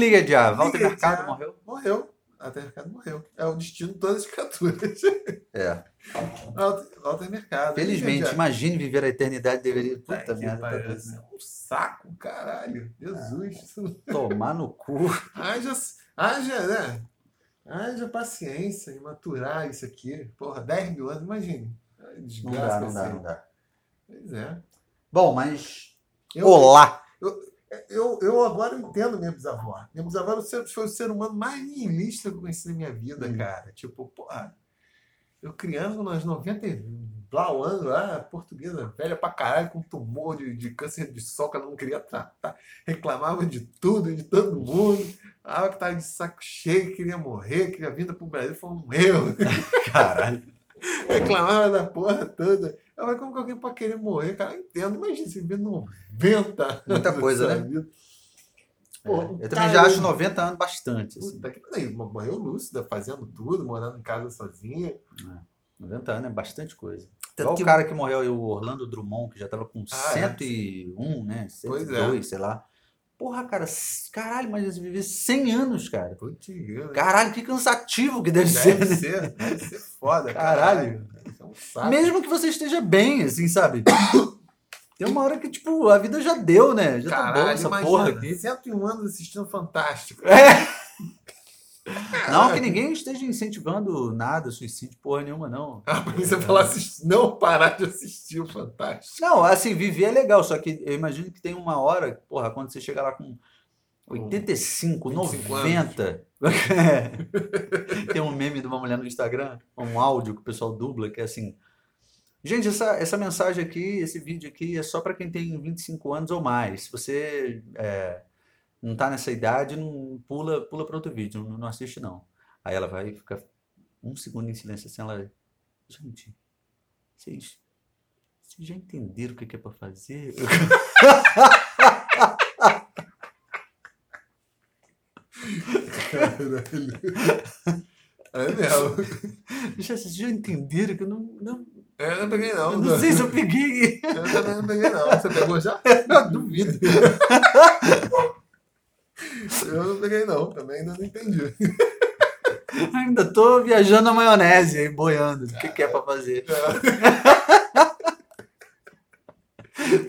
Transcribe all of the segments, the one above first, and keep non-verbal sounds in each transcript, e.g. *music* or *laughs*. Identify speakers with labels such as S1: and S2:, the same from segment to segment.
S1: Liga já, Walter
S2: Liga
S1: Mercado
S2: já.
S1: morreu?
S2: Morreu. Walter Mercado morreu. É o destino de todas as criaturas. *laughs*
S1: É.
S2: Walter, Walter Mercado.
S1: Felizmente,
S2: Liga já.
S1: imagine viver a eternidade, deveria. Puta merda, tá
S2: é um saco, caralho. Jesus.
S1: Tomar no cu. *laughs*
S2: Haja, haja, né? Haja paciência em maturar isso aqui. Porra, 10 mil anos, imagine.
S1: Não
S2: Desgraça
S1: dá, não dá,
S2: assim.
S1: não dá.
S2: Pois é.
S1: Bom, mas.
S2: Eu,
S1: Olá!
S2: eu, eu agora entendo minha bisavó. Minha bisavó foi o ser humano mais nihilista que eu conheci na minha vida,
S1: Hum.
S2: cara. Tipo, porra, eu criança nos 90 e blau anos lá, portuguesa, velha pra caralho, com tumor de, de câncer de sol que ela não queria tratar. Reclamava de tudo, de todo mundo. Ah, que tava de saco cheio, queria morrer, queria vir pro Brasil, foi um erro. *laughs*
S1: Caralho.
S2: Reclamava da porra toda. Eu falei, como que alguém pode querer morrer? Cara, eu entendo. Imagina, você vê 90
S1: Muita coisa, né? É,
S2: Pô,
S1: eu
S2: cara,
S1: também já acho 90 anos bastante. Assim.
S2: Puta que morreu lúcida, fazendo tudo, morando em casa sozinha.
S1: 90 anos é bastante coisa.
S2: Tanto
S1: Igual
S2: que-
S1: o cara que morreu aí, o Orlando Drummond, que já tava com
S2: Ah, é.
S1: 101, né?
S2: Pois
S1: 102, sei lá. Porra, cara, caralho, mas viver 100 anos, cara.
S2: Putz?
S1: Caralho, que cansativo que deve, ser,
S2: Deve
S1: né?
S2: ser, deve ser foda,
S1: Caralho.
S2: caralho. É um.
S1: Mesmo que você esteja bem, assim, sabe? *coughs* Tem uma hora que, tipo, a vida já deu, né? Já tá bom
S2: Caralho,
S1: essa
S2: imagina,
S1: porra aqui.
S2: 101 anos assistindo Fantástico.
S1: É. *laughs* Não que ninguém esteja incentivando nada, suicídio, porra nenhuma, não. *laughs*
S2: Ah, pra você falar, assist- não parar de assistir o Fantástico.
S1: Não, assim, viver é legal, só que eu imagino que tem uma hora, porra, quando você chega lá com 85,
S2: 25
S1: 90. tem um meme de uma mulher no Instagram, um áudio que o pessoal dubla, que é assim. Gente, essa, essa mensagem aqui, esse vídeo aqui é só para quem tem 25 anos ou mais. Se você é, não tá nessa idade, não pula, pula para outro vídeo, não, não assiste não. Aí ela vai ficar um segundo em silêncio assim, ela. Gente, vocês, vocês já entenderam o que é para fazer?
S2: Caralho. *laughs* É mesmo.
S1: Já, vocês já entenderam que eu não, não,
S2: Eu não peguei, não.
S1: eu não sei se eu peguei.
S2: Eu também não peguei, não. Você pegou já? *laughs* Duvido. *laughs* Eu não peguei, não. Também ainda não entendi. *laughs*
S1: Ainda tô viajando na maionese aí, boiando. O que, que é pra fazer? *laughs*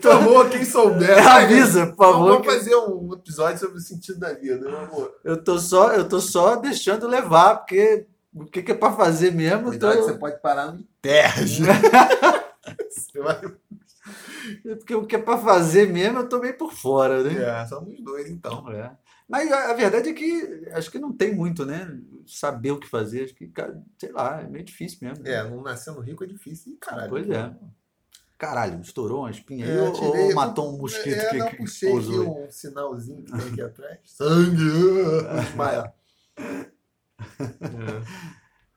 S2: Por favor, quem souber. *laughs*
S1: Avisa, por favor.
S2: Vamos fazer um episódio sobre o sentido da vida, meu amor.
S1: Eu tô só, eu tô só deixando levar, porque o que, que é pra fazer mesmo? tô-
S2: Cuidado que você pode parar no. Você vai...
S1: Porque o que é pra fazer mesmo, eu tô meio por fora, né?
S2: É, somos dois, então.
S1: É. Mas a, verdade é que acho que não tem muito, né? Saber o que fazer, acho que, cara, sei lá, é meio difícil mesmo.
S2: É, não nascendo rico é difícil. Caralho.
S1: Pois é. Caralho, estourou uma espinha aí
S2: É,
S1: ou,
S2: tirei,
S1: ou matou um mosquito
S2: é,
S1: que,
S2: não,
S1: que
S2: puxei aqui
S1: pousou aí?
S2: um sinalzinho que tem aqui *laughs* atrás. Sangue! ah, Desmaia.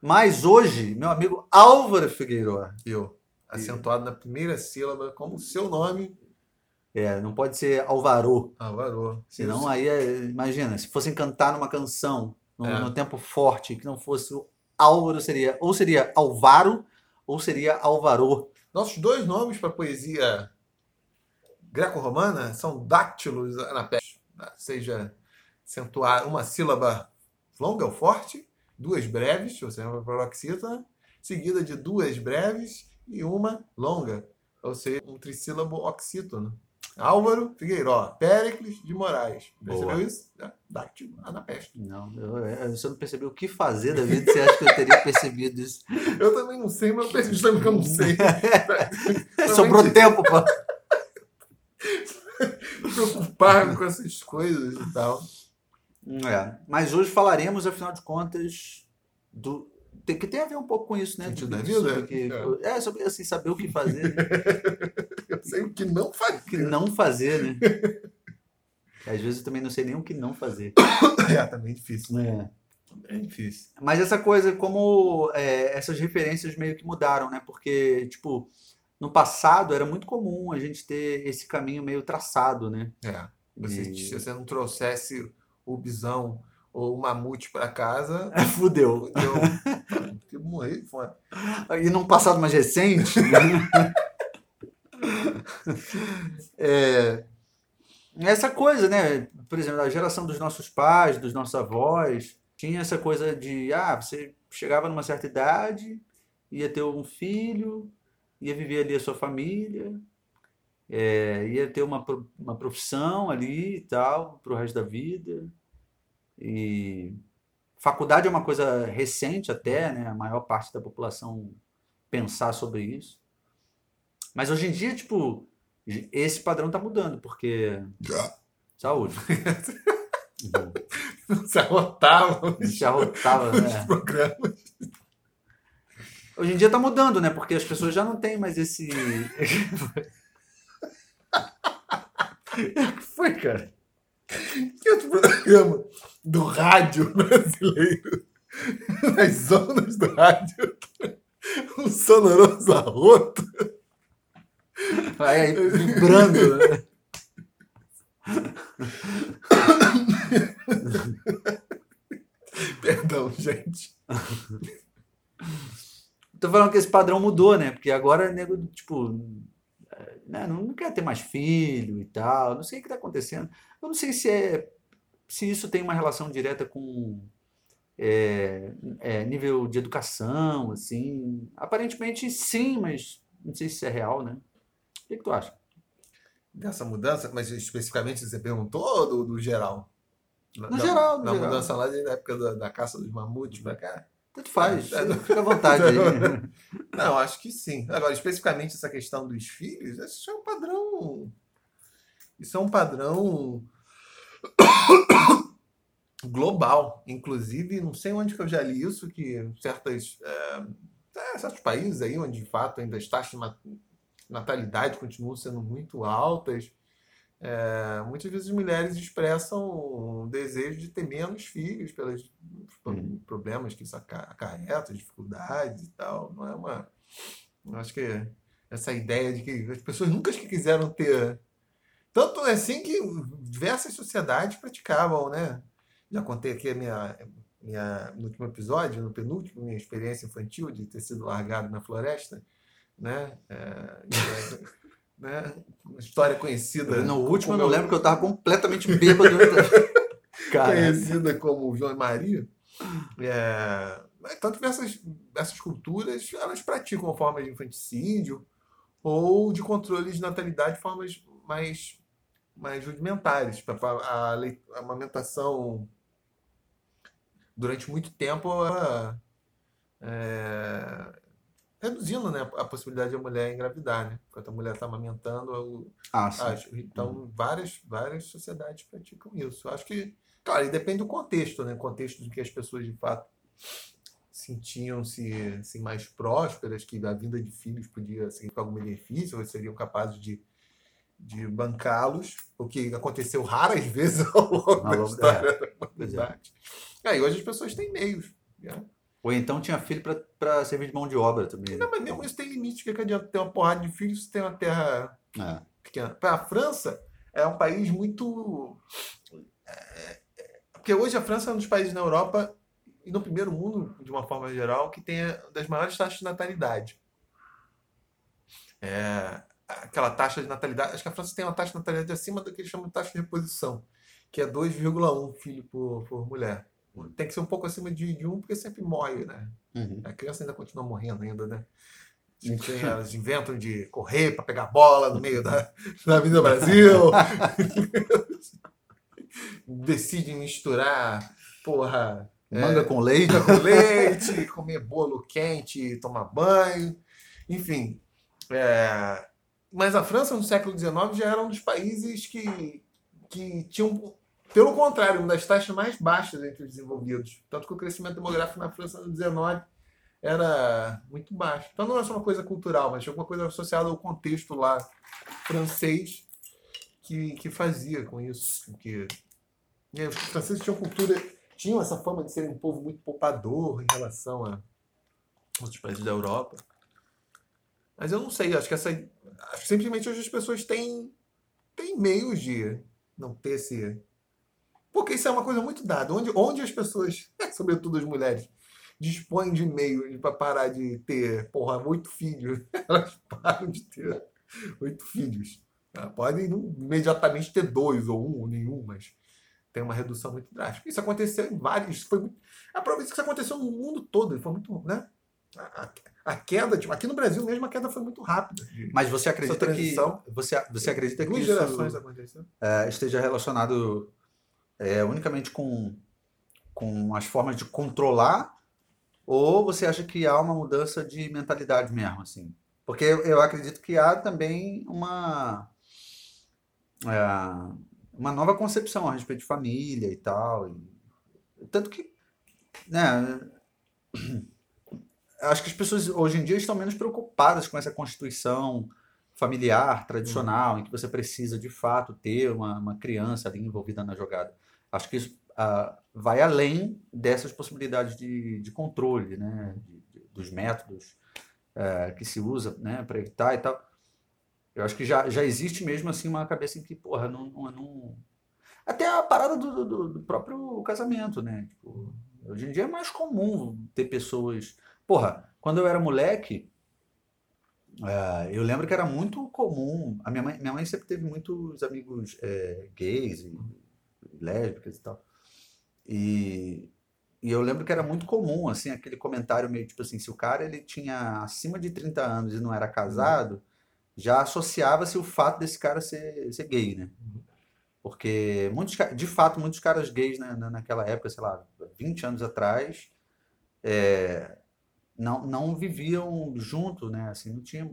S1: Mas hoje, meu amigo Álvaro Figueiredo,
S2: Eu, acentuado na primeira sílaba, como o seu nome,
S1: é, não pode ser Alvarô,
S2: Alvarô.
S1: senão aí, é, imagina, se fossem cantar numa canção no,
S2: É.
S1: no tempo forte, que não fosse o Álvaro, seria ou seria Alvaro ou seria Alvarô.
S2: Nossos dois nomes para poesia greco-romana são dáctilos né? seja acentuar uma sílaba longa ou forte, duas breves, ou seja, uma paroxítona, seguida de duas breves e uma longa, ou seja, um trissílabo oxítono. Álvaro Figueiró, Péricles de Moraes. Percebeu
S1: Boa.
S2: isso? É, Dáctilo, anapesto.
S1: Não, eu, eu, você não percebeu o que fazer da vida, você acha que eu teria percebido isso? *laughs*
S2: Eu também não sei, mas eu percebi que eu não sei. *laughs*
S1: Sobrou tempo pra... *laughs*
S2: Preocupar com essas coisas e tal.
S1: É, mas hoje falaremos, afinal de contas, do tem, que tem a ver um pouco com isso, né?
S2: Sentido da
S1: Sobre
S2: vida?
S1: que- é, sobre assim, saber o que fazer, né? *laughs*
S2: Eu sei o que não fazer.
S1: o que não fazer, né? Às vezes eu também não sei nem o que não fazer. *coughs*
S2: É, também é difícil.
S1: É.
S2: É difícil.
S1: Mas essa coisa, como é, essas referências meio que mudaram, né? Porque, tipo, no passado era muito comum a gente ter esse caminho meio traçado, né?
S2: É. Você,
S1: E-
S2: Se você não trouxesse o bisão ou o mamute para casa, *laughs*
S1: Fudeu.
S2: fudeu. Porque morrer de fome.
S1: E num passado mais recente. né? *laughs* é, essa coisa, né? Por exemplo, a geração dos nossos pais, dos nossos avós, tinha essa coisa de, ah, você chegava numa certa idade, ia ter um filho, ia viver ali a sua família, é, ia ter uma, uma profissão ali e tal, pro resto da vida. E faculdade é uma coisa recente até, né? A maior parte da população pensar sobre isso. Mas hoje em dia, tipo, esse padrão tá mudando, porque. Saúde.
S2: Se *laughs* arrotavam
S1: Se arrotava, né?
S2: programas.
S1: Hoje em dia tá mudando, né? Porque as pessoas já não têm mais esse. *laughs* O que foi, cara?
S2: Que outro programa do rádio *laughs* brasileiro, nas zonas do rádio, um sonoroso arroto.
S1: Vai aí *laughs* vibrando, né?
S2: Perdão, gente.
S1: Tô falando que esse padrão mudou, né? Porque agora, nego, tipo, é, né, não quer ter mais filho e tal. Não sei o que tá acontecendo. Eu não sei se é se isso tem uma relação direta com é, é, nível de educação, assim. Aparentemente sim, mas não sei se isso é real, né? O que que tu acha?
S2: Dessa mudança, mas especificamente você perguntou do, do geral? Na,
S1: No
S2: na-
S1: geral, no
S2: Na
S1: geral.
S2: mudança lá da época da, da caça dos mamutes pra cá?
S1: Tanto faz,
S2: É, é.
S1: fica à vontade aí. *laughs*
S2: Não, acho que sim. Agora, especificamente essa questão dos filhos, isso é um padrão. Isso é um padrão global. Inclusive, não sei onde que eu já li isso, que certas, é, é, certos países aí, onde de fato ainda as taxas de natalidade continuam sendo muito altas, é, muitas vezes as mulheres expressam o desejo de ter menos filhos pelos
S1: Uhum.
S2: problemas que isso aca- acarreta, dificuldades e tal. Não é uma. Eu acho que essa ideia de que as pessoas nunca quiseram ter. Tanto é assim que diversas sociedades praticavam, né? Já contei aqui a minha, minha, no último episódio, no penúltimo, minha experiência infantil de ter sido largado na floresta, né? É, *laughs* né? Uma história conhecida.
S1: No último eu lembro que eu tava completamente bêbado. *laughs*
S2: Conhecida como João e Maria. É, mas tanto que essas, essas culturas elas praticam formas de infanticídio ou de controle de natalidade de formas mais, mais rudimentares. Pra- A, a amamentação, durante muito tempo, ela, é, reduzindo né, a possibilidade da mulher engravidar. Né? Enquanto a mulher está amamentando, o-
S1: ah.
S2: Acho. Então, várias, várias sociedades praticam isso. Eu Acho que, claro, e depende do contexto, né? O contexto do que as pessoas de fato sentiam-se assim, mais prósperas, que a vinda de filhos podia significar algum benefício, ou seriam capazes de, de bancá-los, o que aconteceu raras *laughs* vezes ao longo
S1: Ao
S2: da história da
S1: é.
S2: humanidade. Aí hoje as pessoas têm meios. Né?
S1: Ou então tinha filho pra servir de mão de obra também. né?
S2: Não, mas mesmo isso tem limite. O que adianta ter uma porrada de filhos se tem uma terra
S1: É.
S2: pequena. Para a França, é um país muito. é, é, Porque hoje a França é um dos países na Europa e no primeiro mundo, de uma forma geral, que tem das maiores taxas de natalidade. É, aquela taxa de natalidade. Acho que a França tem uma taxa de natalidade acima do que eles chamam de taxa de reposição, que é 2,1 filho por, por mulher. Tem que ser um pouco acima de, de um, porque sempre morre, né?
S1: Uhum.
S2: A criança ainda continua morrendo ainda, né? Tem- elas inventam de correr para pegar bola no meio da, *laughs* da Avenida Brasil. *laughs* Decidem misturar, porra,
S1: Manga com leite.
S2: com leite, comer bolo quente, tomar banho, enfim. é, Mas a França, no século XIX, já era um dos países que, que tinham, pelo contrário, uma das taxas mais baixas entre os desenvolvidos. Tanto que o crescimento demográfico na França no XIX era muito baixo. Então não é só uma coisa cultural, mas alguma coisa associada ao contexto lá francês que, que fazia com isso. Que, aí, os franceses tinham cultura, tinham essa fama de serem um povo muito poupador em relação a outros países da Europa. Mas eu não sei, acho que essa. Acho que simplesmente hoje as pessoas têm, têm meios de não ter esse. Porque isso é uma coisa muito dada. Onde, onde as pessoas, *laughs* sobretudo as mulheres, dispõem de meios para parar de ter, porra, oito filhos, *laughs* elas param de ter oito filhos. Ah, Podem imediatamente ter dois ou um ou nenhum, mas tem uma redução muito drástica. Isso aconteceu em vários. Foi muito, a prova disso que isso aconteceu no mundo todo. Foi muito, né? A, queda, tipo, aqui no Brasil mesmo, a queda foi muito rápida.
S1: Mas você acredita que você, você acredita que isso é, esteja relacionado é, unicamente com, com as formas de controlar ou você acha que há uma mudança de mentalidade mesmo assim? Porque eu, eu acredito que há também uma é, uma nova concepção a respeito de família e tal. e- tanto que, né, acho que as pessoas hoje em dia estão menos preocupadas com essa constituição familiar, tradicional, em que você precisa de fato ter uma, uma criança ali envolvida na jogada. Acho que isso ah, vai além dessas possibilidades de, de controle, né, de- de- dos métodos eh, que se usa, né, para evitar e tal. Eu acho que já, já existe mesmo assim uma cabeça em que, porra, não, não, não- até a parada do, do, do próprio casamento, né? Tipo, hoje em dia é mais comum ter pessoas. Porra, quando eu era moleque, eh, eu lembro que era muito comum. A minha mãe, minha mãe sempre teve muitos amigos eh, gays e lésbicas e tal. E, e eu lembro que era muito comum, assim, aquele comentário meio tipo assim, se o cara ele tinha acima de 30 anos e não era casado, já associava-se o fato desse cara ser, ser gay, né?
S2: Uhum.
S1: Porque, muitos, de fato, muitos caras gays na- naquela época, sei lá, 20 anos atrás, é, não, não viviam junto, né? Assim, não tinha,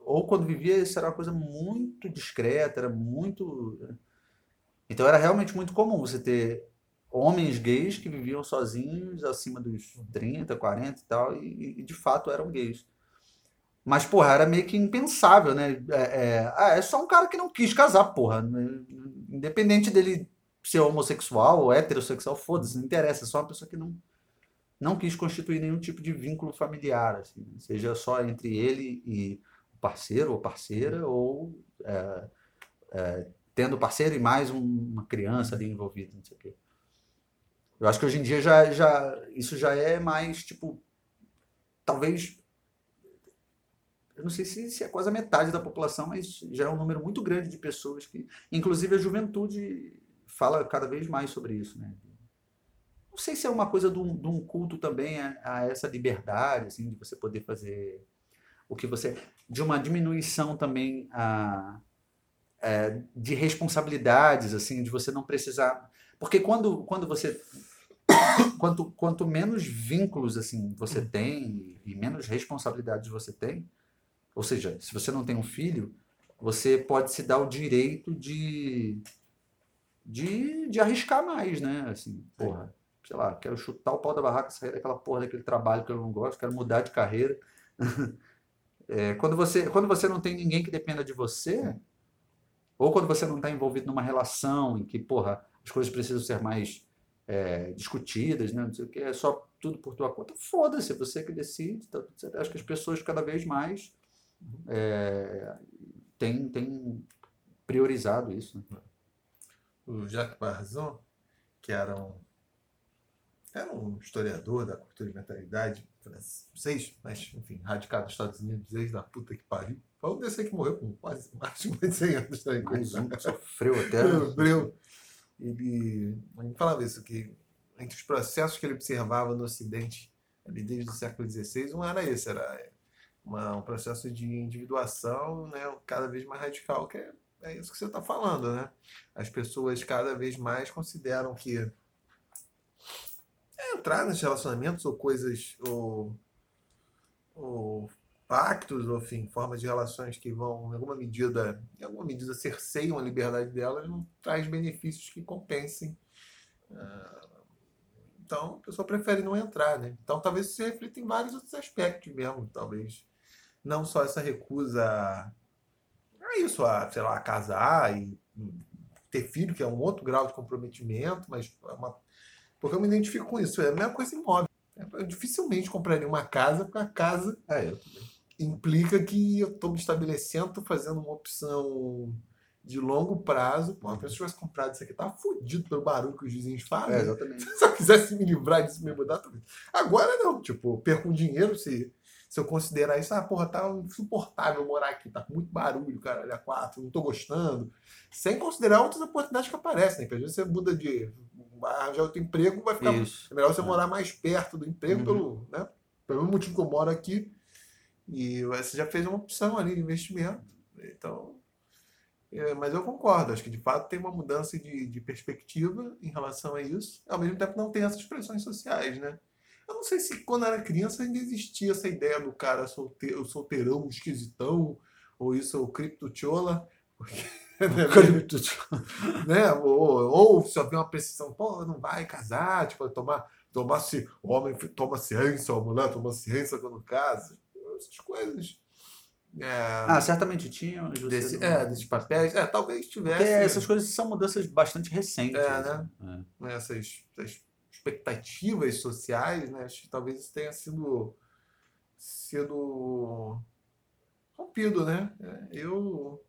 S1: ou quando vivia, isso era uma coisa muito discreta, era muito... Então era realmente muito comum você ter homens gays que viviam sozinhos acima dos 30, 40 e tal, e, e de fato eram gays. Mas, porra, era meio que impensável, né? É, é, ah, é só um cara que não quis casar, porra. Independente dele ser homossexual ou heterossexual, foda-se, não interessa. É só uma pessoa que não, não quis constituir nenhum tipo de vínculo familiar, assim, seja só entre ele e o parceiro ou parceira, ou é, é, tendo parceiro e mais um- uma criança ali envolvida, não sei o quê. Eu acho que hoje em dia já, já, isso já é mais, tipo, talvez eu não sei se, se é quase a metade da população, mas já é um número muito grande de pessoas que, inclusive a juventude fala cada vez mais sobre isso, né? Não sei se é uma coisa de um, de um culto também a, a essa liberdade, assim, de você poder fazer o que você, de uma diminuição também a, é, de responsabilidades, assim, de você não precisar, porque quando, quando você quanto, quanto menos vínculos assim você tem e menos responsabilidades você tem, ou seja, se você não tem um filho, você pode se dar o direito de, de, de arriscar mais, né? Assim, porra, sei lá, quero chutar o pau da barraca, sair daquela porra daquele trabalho que eu não gosto, quero mudar de carreira. *laughs* É, quando você, quando você não tem ninguém que dependa de você, ou quando você não está envolvido numa relação em que, porra, as coisas precisam ser mais é, discutidas, né? Não sei o que, é só tudo por tua conta. Foda-se, você que decide. Tá. Acho que as pessoas cada vez mais é, têm, têm priorizado isso. né?
S2: O Jacques Barzon, que era um, era um historiador da cultura e mentalidade francês, mas, enfim, radicado nos Estados Unidos desde a puta que pariu. Foi um desse aí que morreu com quase mais de 100 anos também.
S1: Mais um que sofreu até.
S2: Hebreu. Ele, ele falava isso, que entre os processos que ele observava no Ocidente, ali desde o século XVI, um era esse, era uma- um processo de individuação né, cada vez mais radical, que é, é isso que você está falando, né? As pessoas cada vez mais consideram que é, entrar nos relacionamentos ou coisas, ou, ou pactos, ou enfim, formas de relações que vão, em alguma medida, em alguma medida cerceiam a liberdade delas, não traz benefícios que compensem. Ah, Então, a pessoa prefere não entrar, né? Então, talvez isso se reflita em vários outros aspectos mesmo, talvez. Não só essa recusa a isso, a, sei lá, a casar e ter filho, que é um outro grau de comprometimento, mas é uma... porque eu me identifico com isso. É a mesma coisa imóvel. Eu dificilmente compraria uma casa, porque a casa
S1: É,
S2: implica que eu estou me estabelecendo, estou fazendo uma opção de longo prazo. Pô, uma pessoa tivesse comprado isso aqui, tá fudido pelo barulho que os vizinhos fazem.
S1: É, exatamente. *laughs*
S2: Se eu quisesse me livrar disso, me mudar, tudo. Agora não, tipo, eu perco um dinheiro se, se eu considerar isso, ah, porra, tá insuportável morar aqui, tá com muito barulho, cara, olha quatro, não tô gostando. Sem considerar outras oportunidades que aparecem, né? Porque às vezes você muda de. Arranjar outro emprego, vai ficar.
S1: Isso.
S2: É melhor você
S1: É.
S2: morar mais perto do emprego,
S1: Uhum.
S2: pelo, né? pelo mesmo motivo que eu moro aqui. E você já fez uma opção ali de investimento. Então. é, mas eu concordo, acho que de fato tem uma mudança de, de perspectiva em relação a isso. Ao mesmo tempo, não tem essas pressões sociais, né? Eu não sei se quando era criança ainda existia essa ideia do cara solteiro, solteirão, esquisitão, ou isso, o criptochola. Porque, *laughs* né? Ou, ou se havia uma precisão, pô, não vai casar, tipo, tomar, tomar se, o homem toma ciência, a mulher toma ciência quando casa. Essas coisas. É,
S1: Ah, certamente tinha.
S2: desse,
S1: não-
S2: é, desses papéis. É, talvez tivesse
S1: essas coisas são mudanças bastante recentes.
S2: É,
S1: assim.
S2: né? essas, essas expectativas sociais, né? Acho que talvez isso tenha sido, sido rompido, né? É, Eu,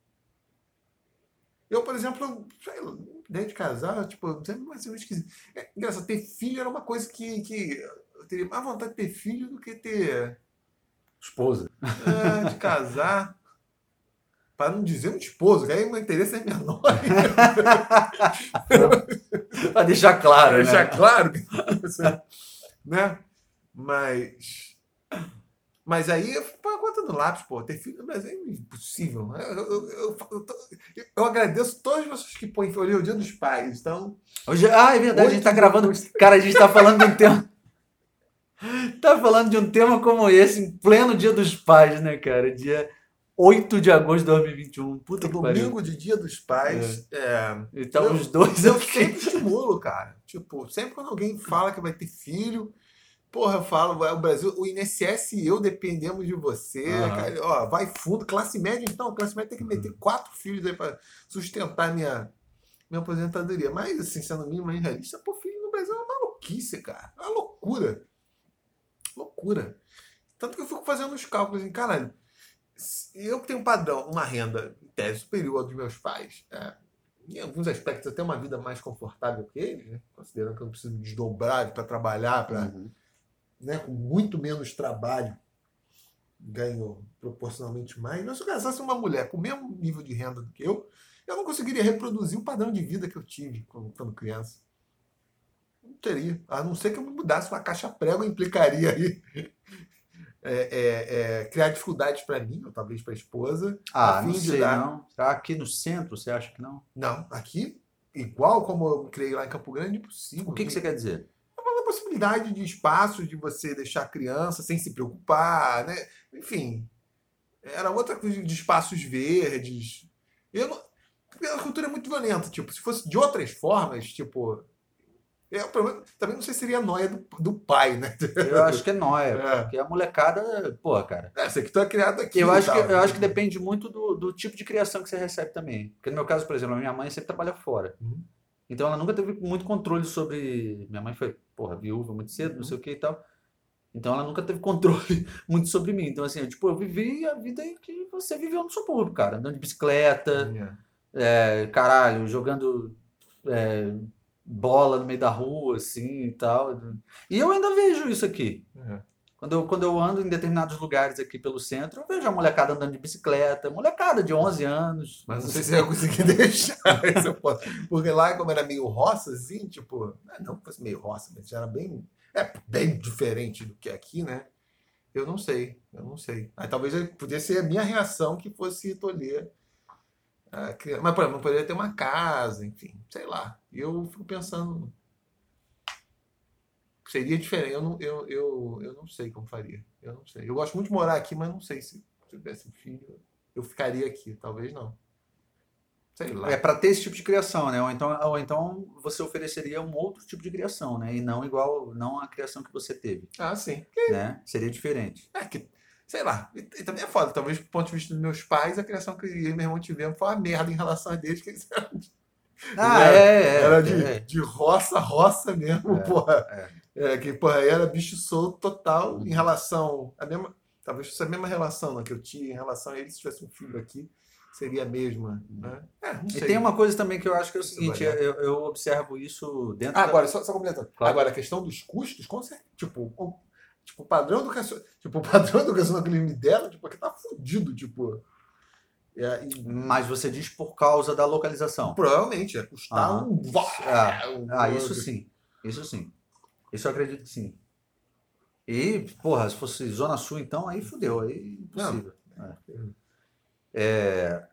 S2: eu, por exemplo, sei lá, ideia de casar, tipo, eu sempre mais esquisito. É, engraçado, ter filho era uma coisa que, que eu teria mais vontade de ter filho do que ter
S1: Esposa.
S2: é, de casar. Para não dizer um esposo, que aí meu interesse é menor.
S1: Pra deixar claro, né?
S2: deixar claro que você- né? Mas mas aí eu põe a conta no lápis, pô, ter filho no Brasil é impossível. né? Eu, eu, eu, eu, agradeço todas as pessoas que põem hoje é o dia dos pais, então
S1: Hoje, ah, é verdade, a gente tá gravando. Cara, a gente tá falando de um tema. Tá falando de um tema como esse, em pleno dia dos pais, né, cara? Dia 8 de agosto de 2021. Puta que pariu.
S2: domingo de dia dos pais, é,
S1: Então,
S2: Eu-
S1: os dois
S2: eu sempre estimulo, cara. Tipo, sempre quando alguém fala que vai ter filho, porra, eu falo, vai, o Brasil, o INSS e eu dependemos de você.
S1: Aham.
S2: cara, ó, vai fundo, classe média, então, classe média tem que meter quatro filhos aí pra sustentar minha, minha aposentadoria. Mas, assim, sendo minimamente realista, pô, filho no Brasil é uma maluquice, cara. É uma loucura. Loucura. Tanto que eu fico fazendo os cálculos assim, caralho, eu que tenho um padrão, uma renda em tese superior ao dos meus pais, é, em alguns aspectos até uma vida mais confortável que eles, né? considerando que eu não preciso me desdobrar para trabalhar, para
S1: Uhum.
S2: Né, com muito menos trabalho, ganho proporcionalmente mais. Mas se eu casasse uma mulher com o mesmo nível de renda do que eu, eu não conseguiria reproduzir o padrão de vida que eu tive quando, criança. Não teria. A não ser que eu me mudasse uma caixa prego, implicaria aí *laughs* é, é, é, criar dificuldades para mim, ou talvez para a esposa.
S1: Ah,
S2: a fim
S1: não
S2: de
S1: sei,
S2: dar-
S1: não. Será aqui no centro, você acha que não?
S2: Não, aqui, igual como eu criei lá em Campo Grande, impossível.
S1: O que, que você quer dizer?
S2: Possibilidade de espaço de você deixar a criança sem se preocupar, né? Enfim, era outra coisa de espaços verdes. Eu não, a cultura é muito violenta, tipo, se fosse de outras formas, tipo, eu, pelo menos, também não sei se seria noia do, do pai, né?
S1: Eu acho que é nóia. *laughs*
S2: É.
S1: Porque a molecada, pô, cara.
S2: É, você que tá criado aqui.
S1: Eu acho, que,
S2: tal.
S1: eu acho que depende muito do, do tipo de criação que você recebe também. Porque no meu caso, por exemplo, a minha mãe sempre trabalha fora.
S2: Uhum.
S1: Então ela nunca teve muito controle sobre. Minha mãe foi, porra, viúva muito cedo,
S2: Uhum.
S1: não sei o que e tal. Então ela nunca teve controle *laughs* muito sobre mim. Então, assim, eu, tipo, eu vivi a vida que você viveu no subúrbio, cara. Andando de bicicleta,
S2: É.
S1: é, caralho, jogando é, bola no meio da rua, assim e tal. E eu ainda vejo isso aqui.
S2: É.
S1: Quando eu, quando eu ando em determinados lugares aqui pelo centro, eu vejo a molecada andando de bicicleta, molecada de 11 anos.
S2: Mas não sei se eu ia conseguir *laughs* deixar foto. Porque lá, como era meio roça, assim, tipo, não que fosse meio roça, mas já era bem, é, bem diferente do que aqui, né? Eu não sei, eu não sei. Aí talvez podia ser a minha reação que fosse tolher a criança. Mas, por exemplo, não poderia ter uma casa, enfim, sei lá. E eu fico pensando. Seria diferente. Eu não, eu, eu, eu não sei como faria. Eu não sei. Eu gosto muito de morar aqui, mas não sei se, se eu tivesse um filho, eu ficaria aqui. Talvez não. Sei lá.
S1: É para ter esse tipo de criação, né? Ou então, ou então você ofereceria um outro tipo de criação, né? E não igual, não a criação que você teve,
S2: Ah, sim.
S1: né? Seria diferente.
S2: É que, sei lá. E, e também é foda. Talvez, do ponto de vista dos meus pais, a criação que eu e meu irmão tivemos foi uma merda em relação a deles, que eles eram de,
S1: Ah,
S2: Era-
S1: é, é.
S2: era de,
S1: é.
S2: de roça, roça mesmo,
S1: É,
S2: porra. É, que, porra, era bicho solto total em relação. A mesma, talvez fosse a mesma relação né, que eu tinha em relação a eles, se tivesse um filho aqui, seria a mesma. Né? É,
S1: E tem uma coisa também que eu acho que é o seguinte,
S2: dar.
S1: eu, eu observo isso dentro
S2: Ah,
S1: da-
S2: agora, só, só completando.
S1: Claro.
S2: Agora, a questão dos custos, com certeza. Tipo, o- Tipo, o padrão educacional. Tipo, o padrão eles me deram, tipo, aqui tá fudido, tipo. É, e
S1: Mas você diz por causa da localização.
S2: provavelmente ia custar
S1: Aham.
S2: um.
S1: Ah,
S2: um-
S1: Ah, isso sim. Isso sim. Isso eu acredito que sim. E, porra, se fosse Zona Sul, então, aí fudeu. Aí impossível. É. É,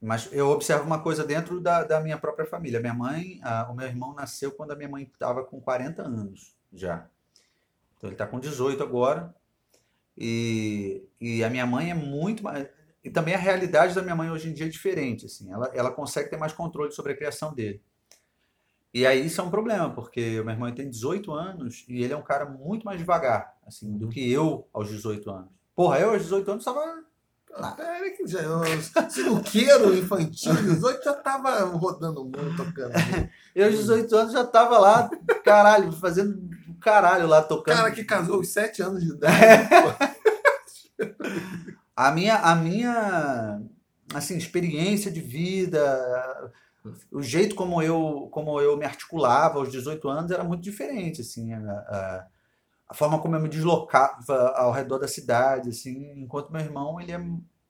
S1: mas eu observo uma coisa dentro da, da minha própria família. Minha mãe, ah, o meu irmão nasceu quando a minha mãe estava com 40 anos já. Então ele está com 18 agora. E, e a minha mãe é muito mais. E também a realidade da minha mãe hoje em dia é diferente. Assim, ela, ela consegue ter mais controle sobre a criação dele. E aí isso é um problema, porque o meu irmão tem 18 anos e ele é um cara muito mais devagar, assim, do que eu aos 18 anos. Porra, eu aos 18 anos estava.
S2: Ah, Pera que já. Sinuqueiro infantil, 18 já tava rodando o mundo, tocando. *laughs*
S1: Eu aos 18 anos já tava lá, caralho, fazendo caralho lá tocando.
S2: Cara que casou aos 7 anos de idade. *laughs*
S1: A minha, a minha assim, experiência de vida, o jeito como eu, como eu me articulava aos 18 anos era muito diferente, assim, a, a, a forma como eu me deslocava ao redor da cidade, assim, enquanto meu irmão, ele é,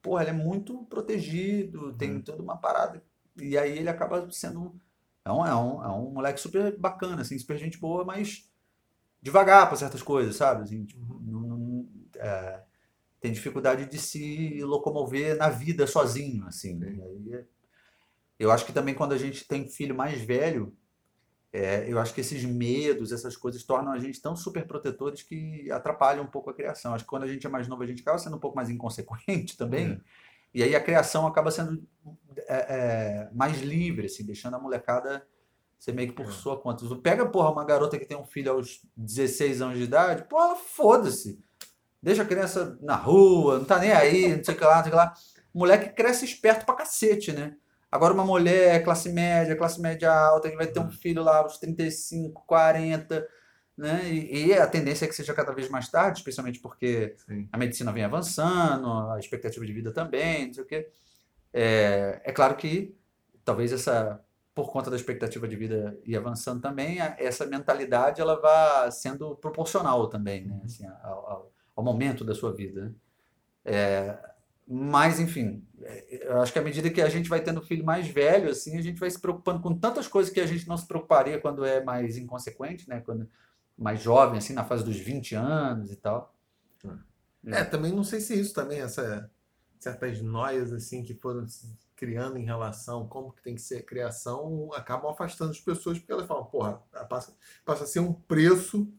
S1: porra, ele é muito protegido, tem
S2: Uhum.
S1: toda uma parada, e aí ele acaba sendo, é um, é um, é um moleque super bacana, assim, super gente boa, mas devagar para certas coisas, sabe, assim, tipo, não- não- é, tem dificuldade de se locomover na vida sozinho, assim.
S2: Sim.
S1: E aí é- eu acho que também quando a gente tem filho mais velho, é, eu acho que esses medos, essas coisas tornam a gente tão super protetores que atrapalham um pouco a criação. Acho que quando a gente é mais novo, a gente acaba sendo um pouco mais inconsequente *laughs* também.
S2: É.
S1: E aí a criação acaba sendo é, é, mais livre, assim, deixando a molecada ser meio que por
S2: É.
S1: sua conta. Pega, porra, uma garota que tem um filho aos 16 anos de idade, porra, foda-se. Deixa a criança na rua, não tá nem aí, não sei o que lá, não sei o que lá. O moleque cresce esperto pra cacete, né? Agora uma mulher, classe média, classe média alta, que vai ter um filho lá aos 35, 40, né? E, e a tendência é que seja cada vez mais tarde, especialmente porque
S2: Sim.
S1: a medicina vem avançando, a expectativa de vida também, não sei o quê. É, é claro que talvez essa, por conta da expectativa de vida ir avançando também, essa mentalidade ela vá sendo proporcional também, né? Assim, ao, ao- ao momento da sua vida. É, mas, enfim, é, eu acho que à medida que a gente vai tendo filho mais velho, assim, a gente vai se preocupando com tantas coisas que a gente não se preocuparia quando é mais inconsequente, né? Quando mais jovem, assim, na fase dos 20 anos e tal.
S2: É, também não sei se isso também, essa, certas noias assim que foram se criando em relação como que tem que ser a criação, acabam afastando as pessoas, porque elas falam, porra, passa, passa a ser um preço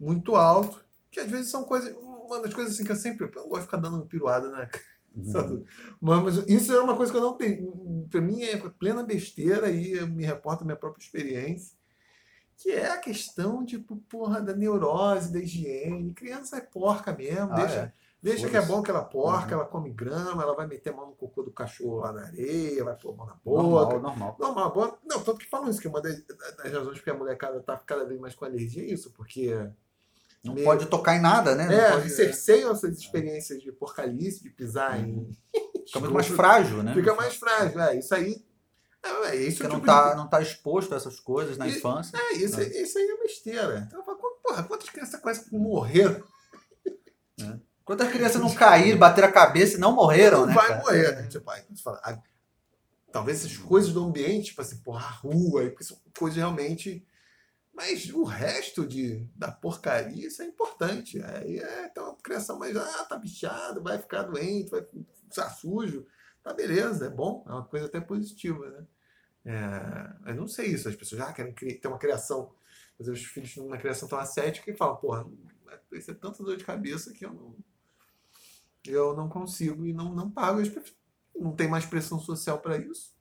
S2: muito alto, que às vezes são coisas. Uma das coisas assim que eu sempre. Eu gosto de ficar dando piruada, né?
S1: Uhum.
S2: Mas, mas isso é uma coisa que eu não tenho. Pra mim é plena besteira e eu me reporto a minha própria experiência. Que é a questão, tipo, porra, da neurose, da higiene. Criança é porca mesmo,
S1: Ah,
S2: deixa,
S1: é.
S2: deixa que é bom que ela porca,
S1: Uhum.
S2: ela come grama, ela vai meter a mão no cocô do cachorro lá na areia, vai pôr a mão na
S1: Normal,
S2: boca.
S1: normal.
S2: Não, mas boa- não, tanto que falam isso, que uma das, das razões porque a molecada tá cada vez mais com alergia é isso, porque
S1: Não
S2: Meio-
S1: pode tocar em nada, né?
S2: É,
S1: pode-
S2: cerceiam essas experiências de porcalice, de pisar em.
S1: Fica muito mais frágil, né?
S2: Fica mais frágil, é. Isso aí. É, é isso
S1: Porque
S2: é
S1: não
S2: tipo
S1: tá,
S2: de-
S1: não tá exposto a essas coisas na
S2: E-
S1: infância.
S2: É, isso, isso aí é besteira. Então, eu falo, porra, quantas crianças quase morreram?
S1: Quantas crianças não caíram, bateram a cabeça e não morreram,
S2: não
S1: né?
S2: vai
S1: cara?
S2: morrer, né? Tipo, aí fala, ah, talvez essas coisas do ambiente, tipo assim, porra, a rua, são coisas realmente. Mas o resto de, da porcaria, isso é importante. Aí é então, a criação mais, ah, tá bichado, vai ficar doente, vai ficar sujo. Tá beleza, é bom, é uma coisa até positiva, né? É, eu não sei isso, as pessoas ah, querem ter uma criação, fazer os filhos numa criação tão ascética e falam, porra, vai ser tanta dor de cabeça que eu não, eu não consigo e não, não pago. Não tem mais pressão social para isso.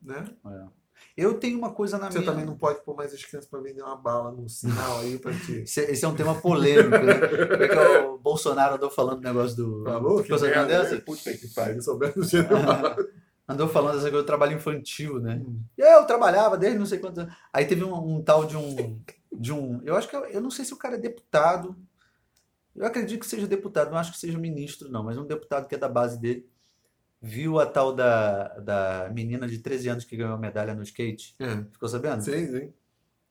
S2: Né?
S1: É. Eu tenho uma coisa na
S2: Você
S1: minha.
S2: também não pode pôr mais as crianças para vender uma bala no sinal aí para te.
S1: Esse, esse é um tema polêmico, né? É que o Bolsonaro andou falando do negócio do.
S2: Falou?
S1: Ficou sabendo dessa?
S2: Puta que pariu, do jeito.
S1: Andou falando dessa coisa do trabalho infantil, né?
S2: Hum.
S1: Eu trabalhava desde não sei quantos anos. Aí teve um, um tal de um. De um eu acho que. Eu, eu não sei se o cara é deputado. Eu acredito que seja deputado, não acho que seja ministro, não, mas um deputado que é da base dele. Viu a tal da, da menina de 13 anos que ganhou a medalha no skate.
S2: É.
S1: Ficou sabendo?
S2: Sim, sim.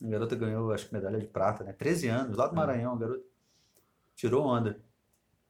S1: A garota ganhou, acho que medalha de prata, né? 13 anos, lá do
S2: É.
S1: Maranhão, a garota. tirou onda.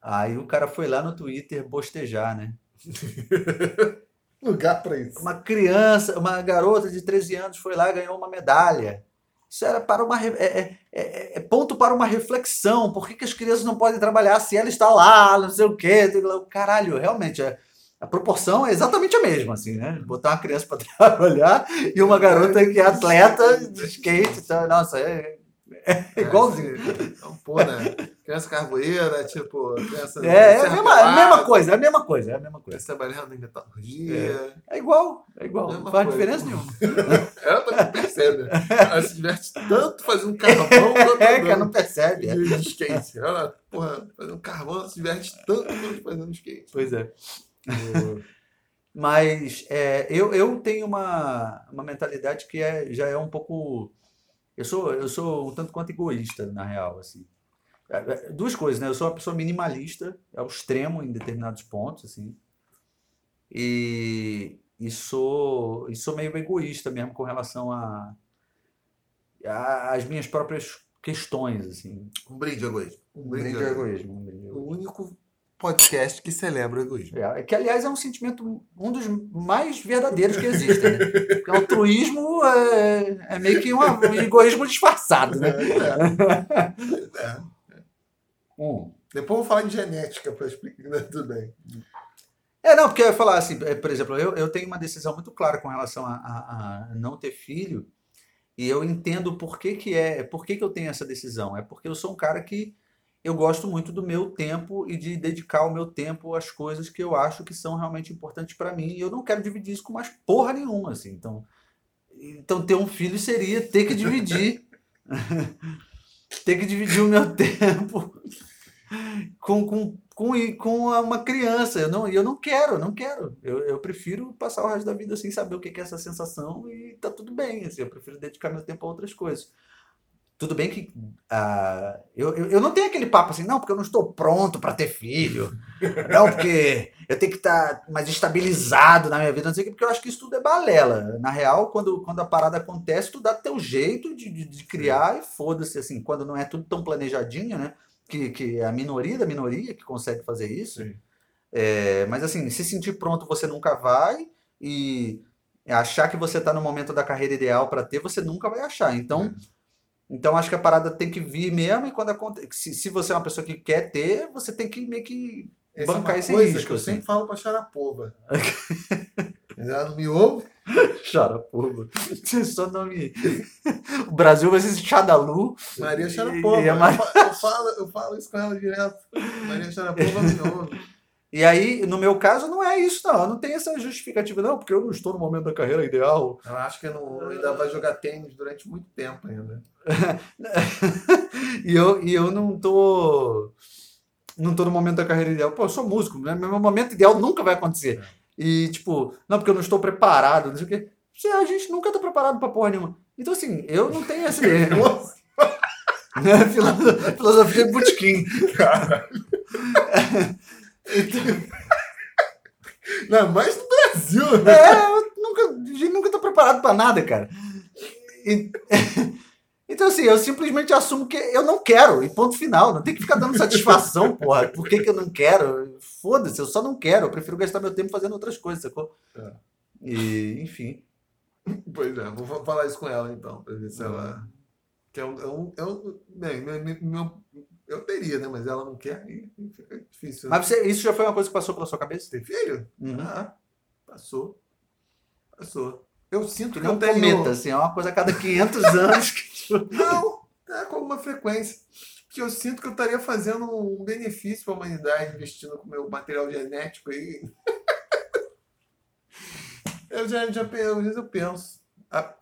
S1: Aí o cara foi lá no Twitter bostejar, né? *laughs*
S2: Lugar pra isso.
S1: Uma criança, uma garota de 13 anos foi lá e ganhou uma medalha. Isso era para uma é, é- é- é ponto para uma reflexão. Por que, que as crianças não podem trabalhar se ela está lá, não sei o quê? Caralho, realmente, a, a proporção é exatamente a mesma, assim, né? Botar uma criança para *laughs* trabalhar e uma garota que é atleta de skate. Então, nossa, é, é igualzinho.
S2: Então, pô, né? Criança carvoeira, tipo, criança.
S1: É, é a mesma, a mesma coisa, é a mesma coisa, é a mesma coisa.
S2: Criança trabalhando em metalurgia.
S1: É igual, é igual. Não faz
S2: coisa.
S1: diferença nenhuma. *laughs*
S2: Ela também percebe. Ela se diverte tanto fazendo carvão quanto *laughs*
S1: É, cara, não
S2: andando
S1: percebe. é.
S2: de de skate. Ela, porra, fazendo carvão, ela se diverte tanto quanto fazendo skate.
S1: Pois é. *laughs* Mas é, eu, eu tenho uma, uma mentalidade que é, já é um pouco. Eu sou, eu sou um tanto quanto egoísta, na real, assim. É, é, Duas coisas, né? Eu sou uma pessoa minimalista, ao extremo em determinados pontos, assim. E, e sou, e sou meio egoísta mesmo com relação a, a- às minhas próprias questões, assim.
S2: Um brinde egoísmo. Um
S1: Um
S2: brinde
S1: brinde
S2: ao
S1: ao
S2: egoísmo.
S1: egoísmo, um brinde ao
S2: O
S1: egoísmo.
S2: único podcast que celebra o egoísmo.
S1: É, que, aliás, é um sentimento, um dos mais verdadeiros que existem. Né? Porque o altruísmo é, é meio que um egoísmo disfarçado, né?
S2: É, é.
S1: Hum.
S2: Depois eu vou falar de genética para explicar né? tudo bem.
S1: É, não, porque eu ia falar assim, é, por exemplo, eu, eu tenho uma decisão muito clara com relação a, a- a não ter filho, e eu entendo por que que é, por que que eu tenho essa decisão. É porque eu sou um cara que eu gosto muito do meu tempo e de dedicar o meu tempo às coisas que eu acho que são realmente importantes para mim, e eu não quero dividir isso com mais porra nenhuma, assim. Então, então ter um filho seria ter que dividir, *laughs* ter que dividir o meu *laughs* tempo com, com, com, com uma criança. Eu não, eu não quero, não quero. Eu, eu prefiro passar o resto da vida sem saber o que é essa sensação e tá tudo bem. Assim, eu prefiro dedicar meu tempo a outras coisas. Tudo bem que ah, eu, eu, eu não tenho aquele papo assim, não, porque eu não estou pronto para ter filho. Não, porque eu tenho que estar mais estabilizado na minha vida, não sei o quê, porque eu acho que isso tudo é balela. Na real, quando, quando a parada acontece, tu dá teu jeito de, de, de criar e foda-se, assim, quando não é tudo tão planejadinho, né? Que, que é a minoria da minoria que consegue fazer isso. É, mas assim, se sentir pronto, você nunca vai, e achar que você está no momento da carreira ideal para ter, você nunca vai achar. Então, então acho que a parada tem que vir mesmo, e quando acontece, se, se você é uma pessoa que quer ter, você tem que meio que
S2: Essa é
S1: bancar
S2: uma
S1: esse
S2: coisa
S1: risco,
S2: que eu
S1: assim.
S2: sempre falo pra Xarapova. *laughs* Ela não me ouve? *laughs*
S1: Chora, porra. Só nome. *laughs* O Brasil vai ser Xadalu.
S2: Maria Xarapova.
S1: e a Mar-
S2: eu falo, eu falo isso com ela direto. Maria Xarapova me ouve.
S1: E aí, no meu caso, não é isso, não. Eu não tenho essa justificativa, não, porque eu não estou no momento da carreira ideal.
S2: Ela acha que não, ainda vai jogar tênis durante muito tempo ainda. *laughs*
S1: e, eu, e eu não tô. Não tô no momento da carreira ideal. Pô, eu sou músico, né? Meu momento ideal nunca vai acontecer. E, tipo, não, porque eu não estou preparado, não sei o quê. A gente nunca tá preparado pra porra nenhuma. Então, assim, eu não tenho esse. *laughs* *laughs* Filo- Filosofia de Butiquim. *laughs*
S2: não, mas no Brasil, né?
S1: É, nunca, a gente nunca tá preparado pra nada, cara. E- *laughs* então, assim, eu simplesmente assumo que eu não quero, e ponto final. Não tem que ficar dando satisfação, *laughs* porra. Por que, que eu não quero? Foda-se, eu só não quero. Eu prefiro gastar meu tempo fazendo outras coisas, sacou?
S2: É.
S1: E, enfim.
S2: Pois é, vou fa- falar isso com ela então, pra ver se ela. Que é um. É um, é um bem, meu- meu- eu teria, né? Mas ela não quer, aí fica difícil. Né?
S1: Mas você- isso já foi uma coisa que passou pela sua cabeça?
S2: Tem filho?
S1: Uhum.
S2: Ah, passou. Passou. Eu sinto
S1: Que não
S2: eu tenho.
S1: cometa, assim, é uma coisa a cada 500 *laughs* anos que. tipo,
S2: Não, é com alguma frequência. Que eu sinto que eu estaria fazendo um benefício para a humanidade investindo com o meu material genético aí. *laughs* eu já, já pe- às vezes eu penso. Ah,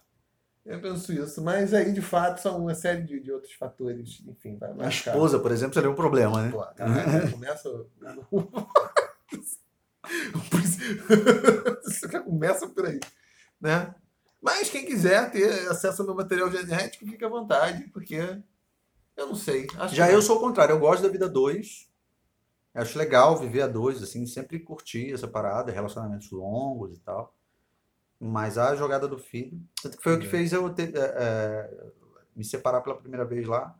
S2: eu penso isso. Mas aí, de fato, são uma série de, de outros fatores. Enfim, vai
S1: A
S2: marcar.
S1: esposa, por exemplo, seria um problema, né?
S2: Pô, caralho, *laughs* começa. *laughs* Isso já começa por aí. Né? Mas quem quiser ter acesso ao meu material genético, fique à vontade, porque eu não sei.
S1: Já
S2: que-
S1: eu sou o contrário, eu gosto da vida a dois. Acho legal viver a dois, assim, sempre curti essa parada, relacionamentos longos e tal. Mas a jogada do filho, tanto que foi o que
S2: É.
S1: fez eu ter- é, é, me separar pela primeira vez lá.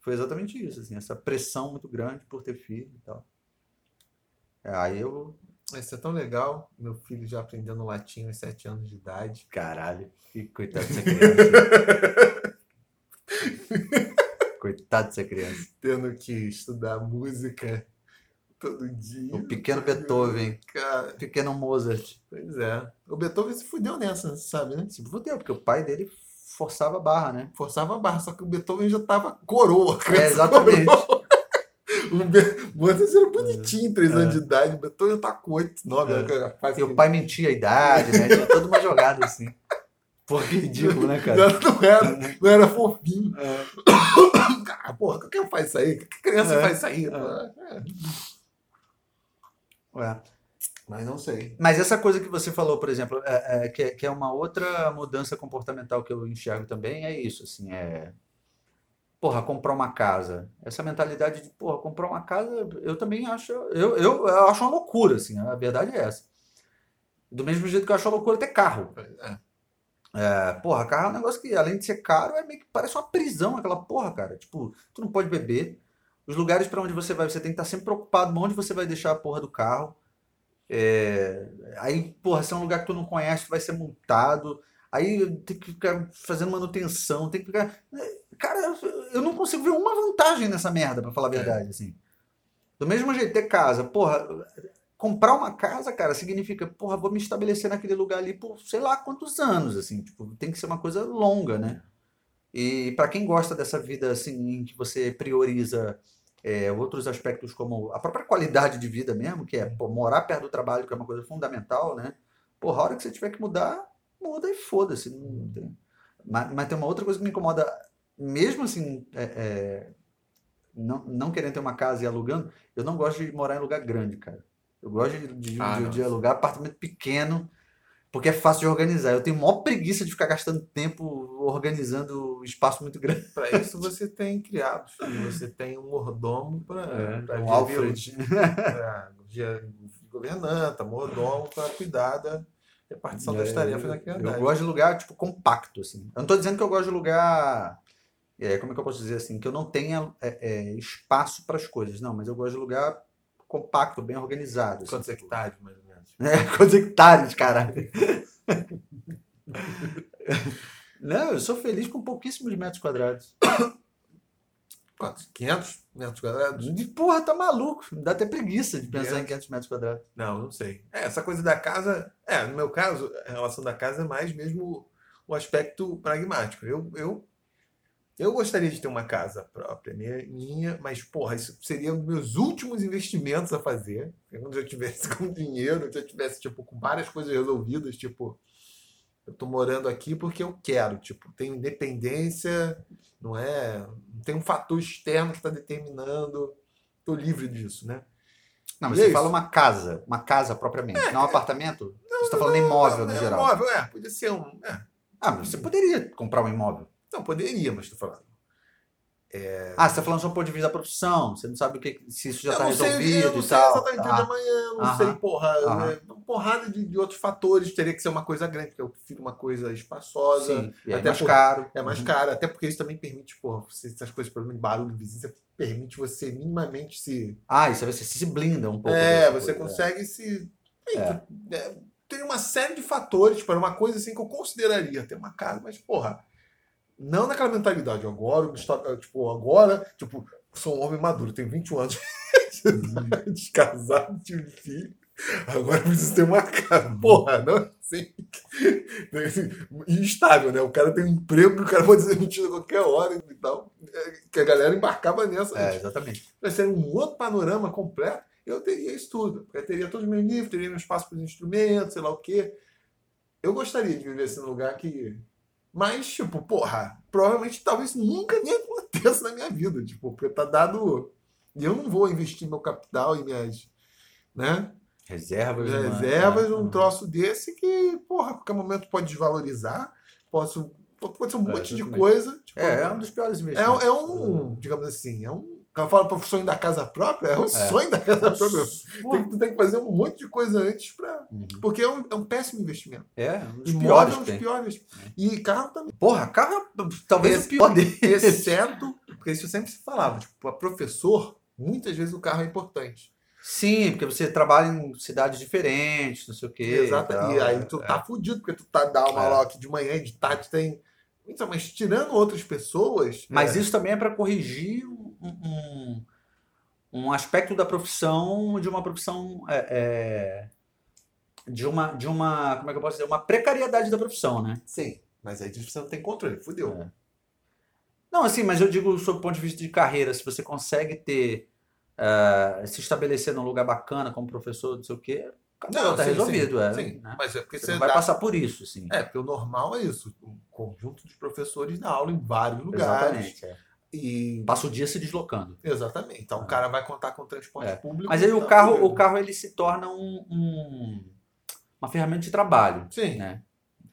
S1: Foi exatamente isso, assim, essa pressão muito grande por ter filho e tal. É, Aí eu,
S2: Isso é tão legal. Meu filho já aprendendo latim aos sete anos de idade.
S1: caralho, que coitado dessa *laughs* criança. coitado dessa criança.
S2: Tendo que estudar música todo dia.
S1: O pequeno Beethoven,
S2: Cara,
S1: pequeno Mozart.
S2: pois é. O Beethoven se fudeu nessa, sabe, né?
S1: Se fudeu, porque o pai dele forçava a barra, né?
S2: Forçava a barra, só que o Beethoven já tava coroa.
S1: É, exatamente. *laughs*
S2: O Be- Mozart era bonitinho, três
S1: É.
S2: anos de idade. O Beethoven tá com oito, nove.
S1: É.
S2: né?
S1: E o pai mentia a idade, né? Tinha toda uma jogada assim. Pô, que ridículo, né, cara? *laughs*
S2: Não, não era, não era fofinho.
S1: É. *coughs*
S2: Cara, porra, um faz isso aí. Que criança
S1: É.
S2: faz isso aí? É.
S1: É.
S2: Mas não sei.
S1: Mas essa coisa que você falou, por exemplo, é, é, que, é, que é uma outra mudança comportamental que eu enxergo também, é isso, assim, é... Porra, comprar uma casa. Essa mentalidade de, porra, comprar uma casa, eu também acho... Eu, eu, eu acho uma loucura, assim, a verdade é essa. Do mesmo jeito que eu acho uma loucura ter carro.
S2: É.
S1: É, porra, carro é um negócio que, além de ser caro, é meio que parece uma prisão, aquela porra, cara. Tipo, tu não pode beber. Os lugares para onde você vai, você tem que estar sempre preocupado onde você vai deixar a porra do carro. É, aí, porra, se é um lugar que tu não conhece, tu vai ser multado. Aí tem que ficar fazendo manutenção, tem que ficar. Cara, eu não consigo ver uma vantagem nessa merda, pra falar a verdade, assim. Do mesmo jeito, ter casa, porra, comprar uma casa, cara, significa, porra, vou me estabelecer naquele lugar ali por sei lá quantos anos, assim, tipo, tem que ser uma coisa longa, né? E para quem gosta dessa vida, assim, em que você prioriza é, outros aspectos como a própria qualidade de vida mesmo, que é pô, morar perto do trabalho, que é uma coisa fundamental, né? Porra, a hora que você tiver que mudar, muda e foda-se. Não tem... mas, mas tem uma outra coisa que me incomoda, mesmo assim, é, é, não, não querendo ter uma casa e alugando, eu não gosto de morar em lugar grande, cara. Eu gosto de, de,
S2: Ah,
S1: de- de alugar apartamento pequeno, porque é fácil de organizar. Eu tenho maior preguiça de ficar gastando tempo organizando espaço muito grande.
S2: Para isso você tem criados. Você tem um mordomo para
S1: um Alfred.
S2: governanta, mordomo para cuidar da repartição das
S1: É,
S2: tarefas
S1: eu-
S2: na
S1: Eu gosto de lugar, tipo, compacto, assim. Eu não tô dizendo que eu gosto de lugar. é, como é que eu posso dizer assim? Que eu não tenha é, é, espaço para as coisas. Não, mas eu gosto de lugar compacto, bem organizado. assim.
S2: Quantos hectares, mais ou?
S1: É, *laughs* quantos hectares, caralho. Não, eu sou feliz com pouquíssimos metros quadrados.
S2: Quantos? 500 metros quadrados?
S1: De porra, tá maluco. Me dá até preguiça de pensar em 500 metros quadrados.
S2: Não, não sei. É, essa coisa da casa. É, no meu caso, a relação da casa é mais mesmo o aspecto pragmático. Eu, eu, eu gostaria de ter uma casa própria, minha, mas, porra, isso seria os meus últimos investimentos a fazer. Quando eu tivesse *laughs* com dinheiro, se eu tivesse, tipo, com várias coisas resolvidas, tipo, eu tô morando aqui porque eu quero, tipo, tenho independência, não é? Não tem um fator externo que está determinando. Tô livre disso, né?
S1: Não, mas
S2: E é
S1: você
S2: isso.
S1: fala uma casa, uma casa propriamente, não um apartamento. você tá falando imóvel no
S2: é,
S1: geral.
S2: Imóvel, é, podia ser um. é.
S1: Ah, mas você poderia comprar um imóvel.
S2: Não, poderia, mas tô falando.
S1: Ah, você tá falando só do ponto de vista da profissão. Você não sabe o que, se isso já está
S2: não sei,
S1: resolvido
S2: eu não
S1: e
S2: sei
S1: tal.
S2: exatamente de
S1: Ah,
S2: amanhã, não
S1: Aham.
S2: sei, porra,
S1: Aham.
S2: é, porrada de, de outros fatores. Teria que ser uma coisa grande, porque eu prefiro uma coisa espaçosa.
S1: sim, é
S2: até
S1: mais
S2: por-
S1: caro.
S2: É mais
S1: Uhum.
S2: caro, até porque isso também permite, porra, você, essas coisas, problema de barulho, vizinhança, permite você minimamente se.
S1: Ah, isso aí você se blinda um pouco.
S2: É, você
S1: coisa,
S2: consegue se.
S1: É.
S2: É, tem uma série de fatores para uma coisa assim que eu consideraria ter uma casa, mas, porra, não naquela mentalidade. Agora, estou- tipo, agora, tipo, sou um homem maduro, tenho 21 anos, *laughs* descasado, tive filho. Agora eu preciso ter uma casa. Porra, não assim. Instável, né? O cara tem um emprego que o cara pode ser demitido a qualquer hora e tal. É, Que a galera embarcava nessa.
S1: É, exatamente.
S2: Vai ser um outro panorama completo, eu teria isso tudo. Porque eu teria todos os meus livros, teria meu espaço para os instrumentos, sei lá o quê. Eu gostaria de viver assim num lugar que. Mas, tipo, porra, provavelmente talvez nunca nem *laughs* aconteça na minha vida. Tipo, porque tá dado. E eu não vou investir meu capital e minhas. Né?
S1: Reservas. uma-
S2: reservas
S1: é,
S2: num
S1: uhum.
S2: troço desse que, porra, a qualquer momento pode desvalorizar. Posso, pode ser um
S1: É,
S2: monte de coisa. Tipo,
S1: É, é um dos piores
S2: é,
S1: investimentos.
S2: é um, digamos assim, é um cara fala para o sonho da casa própria, é o sonho da casa própria. Tem, tu tem que fazer um monte de coisa antes para.
S1: Uhum.
S2: Porque é um, é um péssimo investimento.
S1: É, um dos piores.
S2: é um dos piores. E carro também.
S1: Porra, carro é talvez
S2: Esse-
S1: o pior. *laughs*
S2: Exceto, porque isso eu sempre se falava, tipo, para professor, muitas vezes o carro é importante.
S1: Sim, porque você trabalha em cidades diferentes, não sei o quê.
S2: Exato.
S1: tal,
S2: E aí
S1: é.
S2: tu tá fudido, porque tu tá dá uma
S1: É.
S2: de manhã, de tarde tem. Então, mas tirando outras pessoas.
S1: Mas
S2: é,
S1: isso também é para corrigir um, um, um aspecto da profissão, de uma profissão. é, é, de uma, de uma. Como é que eu posso dizer? Uma precariedade da profissão, né?
S2: Sim, mas aí você não tem controle, fudeu.
S1: É. Não, assim, mas eu digo sob o ponto de vista de carreira, se você consegue ter. eh, se estabelecer num lugar bacana como professor, não sei o quê, acabou, tá
S2: sim,
S1: resolvido.
S2: Sim,
S1: é,
S2: sim.
S1: né?
S2: mas é porque
S1: Você
S2: você,
S1: não vai
S2: dá-
S1: passar por isso, assim.
S2: É, porque o normal é isso. Um conjunto de professores dá aula em vários lugares.
S1: Exatamente. é.
S2: E.
S1: Passa o dia se deslocando.
S2: Exatamente. Então o cara vai contar com transporte
S1: É.
S2: público.
S1: Mas aí o
S2: então,
S1: carro, o carro ele se torna um, um- uma ferramenta de trabalho,
S2: Sim.
S1: né?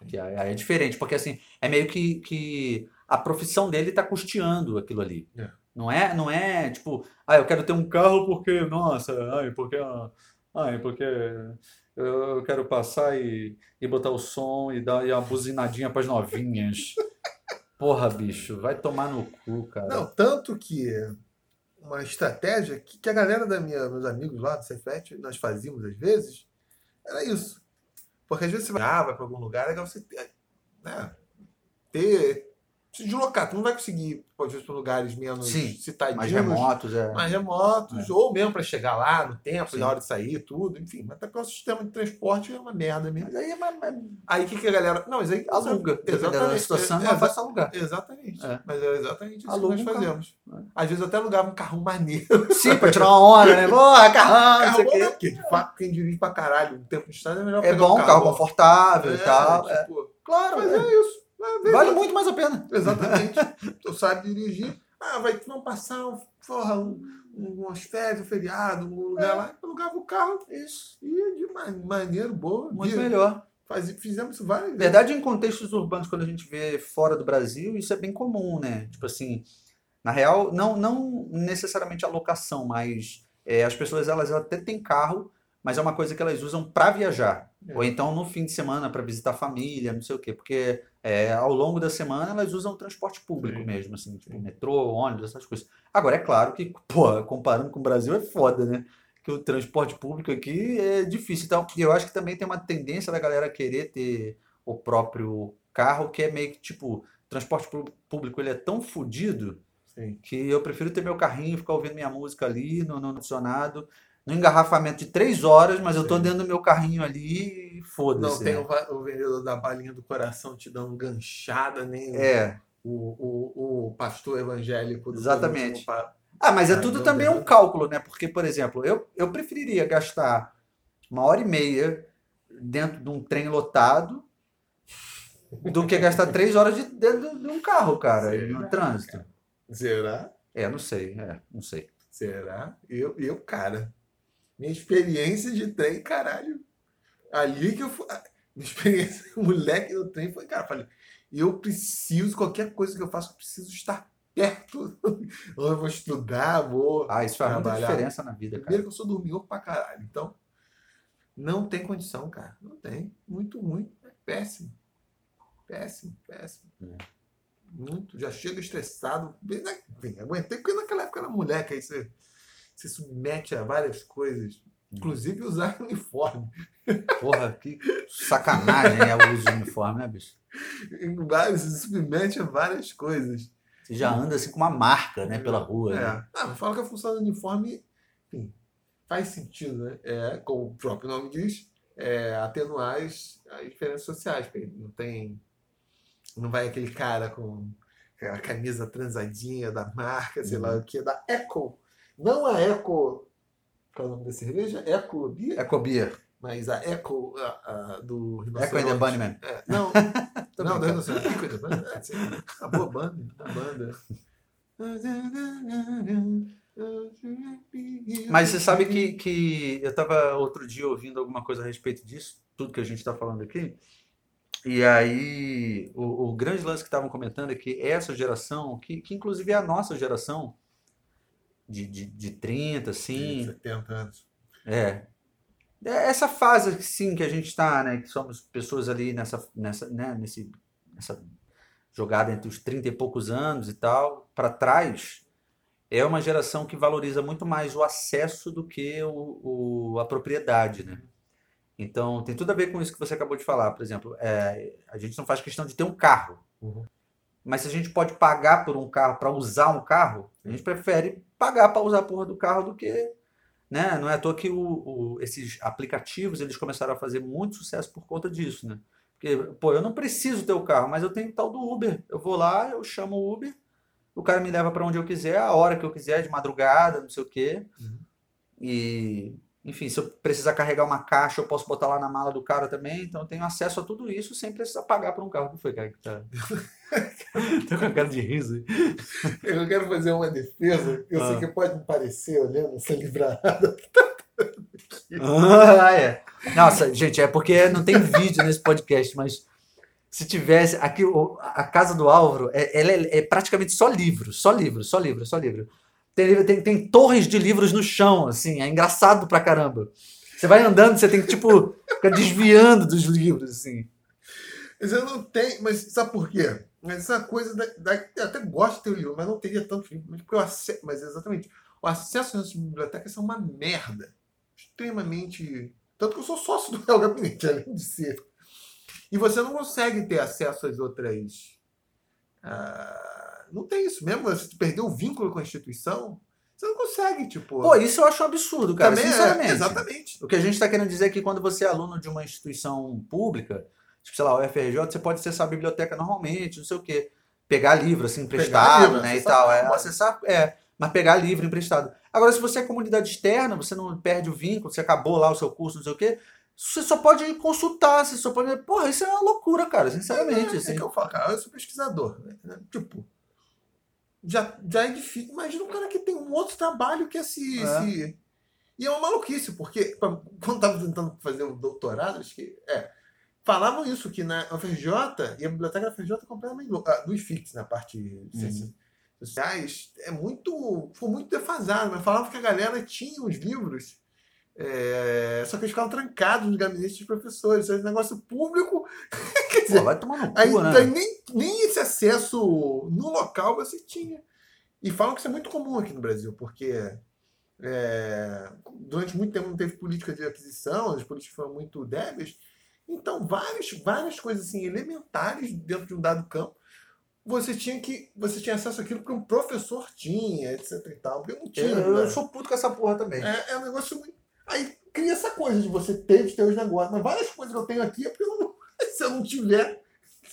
S1: Que aí aí é diferente, porque assim, é meio que, que a profissão dele está custeando aquilo ali.
S2: É.
S1: Não é, não é tipo, ah, eu quero ter um carro porque, nossa, ai, porque, ai, porque eu quero passar e, e botar o som e dar e uma buzinadinha para as novinhas. *laughs* Porra, bicho, vai tomar no cu, cara.
S2: Não, tanto que uma estratégia que, que a galera da minha, meus amigos lá do Cefet, nós fazíamos às vezes, era isso. Porque às vezes você vai, ah, vai para algum lugar, é legal você ter, né, ter se deslocar. Tu não vai conseguir, às vezes, para lugares menos
S1: Sim,
S2: citadinhos,
S1: mais remotos, é.
S2: mais remotos, ou mesmo para chegar lá no tempo, na hora de sair, tudo, enfim. Mas até porque o sistema de transporte é uma merda mesmo.
S1: Mas aí é mais- mais-
S2: Aí o que, que a galera. Não, mas aí.
S1: aluga.
S2: Exatamente.
S1: situação,
S2: é,
S1: é fácil alugar.
S2: Exatamente.
S1: É.
S2: Mas é exatamente isso
S1: Aluga
S2: que
S1: um
S2: nós
S1: carro.
S2: fazemos.
S1: É.
S2: Às vezes até alugava um carro maneiro.
S1: Sim, pra tirar uma onda, né? Porra, carrão, não
S2: Carro
S1: sei o
S2: bom, né?
S1: quê.
S2: De fato, quem dirige pra caralho no tempo de estrada é melhor
S1: É
S2: pegar um
S1: bom, carro
S2: bom.
S1: confortável e
S2: É,
S1: tal. é.
S2: tipo,
S1: Claro,
S2: Mas
S1: é.
S2: é isso. É,
S1: vale muito mais a pena.
S2: Exatamente. *laughs* tu sabe dirigir. Ah, vai, vamos passar um, porra, um, um, umas férias, um feriado, um lugar
S1: É.
S2: lá. Alugava o carro.
S1: Isso.
S2: Ia de ma- maneiro, boa.
S1: Muito
S2: Ia-
S1: melhor.
S2: Fazia, fizemos isso várias
S1: Na
S2: vezes.
S1: verdade, em contextos urbanos, quando a gente vê fora do Brasil, isso é bem comum, né? Tipo assim, na real, não, não necessariamente a locação, mas é, as pessoas elas até têm carro, mas é uma coisa que elas usam para viajar.
S2: É.
S1: Ou então no fim de semana para visitar a família, não sei o quê. Porque é, ao longo da semana elas usam transporte público
S2: Sim.
S1: mesmo, assim, tipo metrô, ônibus, essas coisas. Agora, é claro que, pô, comparando com o Brasil é foda, né? Que o transporte público aqui é difícil. Então, eu acho que também tem uma tendência da galera querer ter o próprio carro, que é meio que tipo, transporte público ele é tão fodido que eu prefiro ter meu carrinho, ficar ouvindo minha música ali, no, no adicionado, no engarrafamento de três horas, mas eu tô dentro do meu carrinho ali e
S2: Não
S1: foda-se.
S2: tem
S1: né?
S2: o, o vendedor da balinha do coração te dando ganchada, nem o-
S1: É.
S2: o, o, o pastor evangélico do
S1: Exatamente.
S2: pa-
S1: Ah, mas é tudo também um cálculo, né? Porque, por exemplo, eu, eu preferiria gastar uma hora e meia dentro de um trem lotado do que gastar três horas de, dentro de um carro, cara,
S2: Será,
S1: no trânsito.
S2: Será?
S1: É, não sei, é, não sei.
S2: Será? Eu, eu, cara, minha experiência de trem, caralho. Ali que eu fui. Minha *laughs* experiência, moleque do trem foi, cara, eu falei, eu preciso, qualquer coisa que eu faço, eu preciso estar perto. *laughs* Ou eu vou estudar, vou.
S1: Ah, isso faz muita diferença na vida, cara.
S2: Primeiro que eu sou dormidor pra caralho. Então, não tem condição, cara. Não tem. Muito ruim. É péssimo. Péssimo, péssimo.
S1: É.
S2: Muito. Já chega estressado. Aguentei, porque naquela época era moleque, aí você se submete a várias coisas. Inclusive usar *laughs* uniforme.
S1: Porra, que sacanagem é o uso de uniforme, né, bicho?
S2: Se submete a várias coisas.
S1: Você já anda assim com uma marca, né, pela rua.
S2: É.
S1: né?
S2: Ah, mas fala que a função do uniforme, enfim, faz sentido, né? É, como o próprio nome diz, é atenuar as, as diferenças sociais. Porque não tem. Não vai aquele cara com a camisa transadinha da marca, sei lá
S1: Uhum.
S2: o que, da Eco. Não a Eco. Qual é o nome da cerveja? Eco Beer?
S1: Ecobia.
S2: Mas a Eco a, a, do
S1: Echo and the
S2: Rinoceronte.
S1: Bunnyman.
S2: É, não, *laughs* não, não, não, Echo and the Bunnyman. É, a boa banda. A banda.
S1: Mas você sabe que, que eu estava outro dia ouvindo alguma coisa a respeito disso, tudo que a gente está falando aqui, e aí o, o grande lance que estavam comentando é que essa geração, que, que inclusive é a nossa geração, de, de, de 30, assim.
S2: 70 anos.
S1: É. É Essa fase, sim, que a gente está, né? Que somos pessoas ali nessa, nessa, né? Nesse, nessa jogada entre os 30 e poucos anos e tal, para trás, é uma geração que valoriza muito mais o acesso do que o, o- a propriedade, né? Então, tem tudo a ver com isso que você acabou de falar. Por exemplo, é, a gente não faz questão de ter um carro.
S2: Uhum.
S1: Mas se a gente pode pagar por um carro para usar um carro, a gente prefere pagar para usar a porra do carro do que, né? Não é à toa que o- o- esses aplicativos eles começaram a fazer muito sucesso por conta disso, né? Porque, pô, eu não preciso ter o carro, mas eu tenho tal do Uber. Eu vou lá, eu chamo o Uber, o cara me leva para onde eu quiser, a hora que eu quiser, de madrugada, não sei o quê.
S2: Uhum.
S1: E, enfim, se eu precisar carregar uma caixa, eu posso botar lá na mala do cara também. Então eu tenho acesso a tudo isso sem precisar pagar por um carro. O que foi, cara? que Tá... *laughs* Tô com a cara de riso. aí.
S2: Eu quero fazer uma defesa. Eu
S1: Ah.
S2: sei que pode me parecer, olhando essa livrada.
S1: Ah, é. Nossa, gente, é porque não tem vídeo nesse podcast, mas se tivesse. Aqui, a casa do Álvaro, é, ela é, é praticamente só livro, só livro, só livro, só livro. Tem, tem, tem torres de livros no chão, assim, é engraçado pra caramba. Você vai andando, você tem que, tipo, ficar desviando dos livros, assim.
S2: Mas eu não tenho. Mas sabe por quê? Mas essa coisa da, da- eu até gosto de ter o livro, mas não teria tanto livro. Mas, porque ace- mas exatamente. O acesso às bibliotecas é uma merda. Extremamente. Tanto que eu sou sócio do Real Gabinete, *laughs* além de ser. E você não consegue ter acesso às outras. ah, não tem isso mesmo. Se tu perder o vínculo com a instituição, você não consegue, tipo.
S1: Pô, isso eu acho um absurdo, cara,
S2: também é,
S1: sinceramente.
S2: exatamente.
S1: O que a gente está querendo dizer é que quando você é aluno de uma instituição pública, tipo, sei lá, o FRJ, você pode acessar a biblioteca normalmente, não sei o quê. Pegar livro, assim, emprestado,
S2: livro,
S1: né, e tal. É, acessar, é, mas pegar livro emprestado. Agora, se você é comunidade externa, você não perde o vínculo, você acabou lá o seu curso, não sei o quê, você só pode consultar, você só pode... Porra, isso é uma loucura, cara, sinceramente,
S2: É,
S1: assim.
S2: é que eu falo, cara, eu sou pesquisador. né? Tipo, já, já é difícil. Imagina um cara que tem um outro trabalho que esse.
S1: É.
S2: esse- E é uma maluquice, porque quando estava tentando fazer o doutorado, acho que. É, falavam isso, que na UFRJ, e a biblioteca da UFRJ é completamente louca. Ah, do IFIX, na parte de ciências sociais, é muito. Ficou muito defasado, mas falavam que a galera tinha os livros. É, só que eles ficavam trancados nos gabinetes dos professores. Esse negócio público. *laughs* Quer dizer,
S1: Pô, vai tomar no cu,
S2: Aí,
S1: né?
S2: nem, nem esse acesso no local você tinha. E falam que isso é muito comum aqui no Brasil, porque é, durante muito tempo não teve política de aquisição, as políticas foram muito débeis. Então, várias, várias coisas assim, elementares dentro de um dado campo, você tinha que. Você tinha acesso àquilo porque um professor tinha, etc e tal. Porque eu não tinha.
S1: Eu,
S2: né?
S1: eu sou puto com essa porra também.
S2: É, é um negócio muito. Aí cria essa coisa de você ter de ter os negócios. Mas várias coisas que eu tenho aqui é porque eu não- *laughs* se eu não tiver,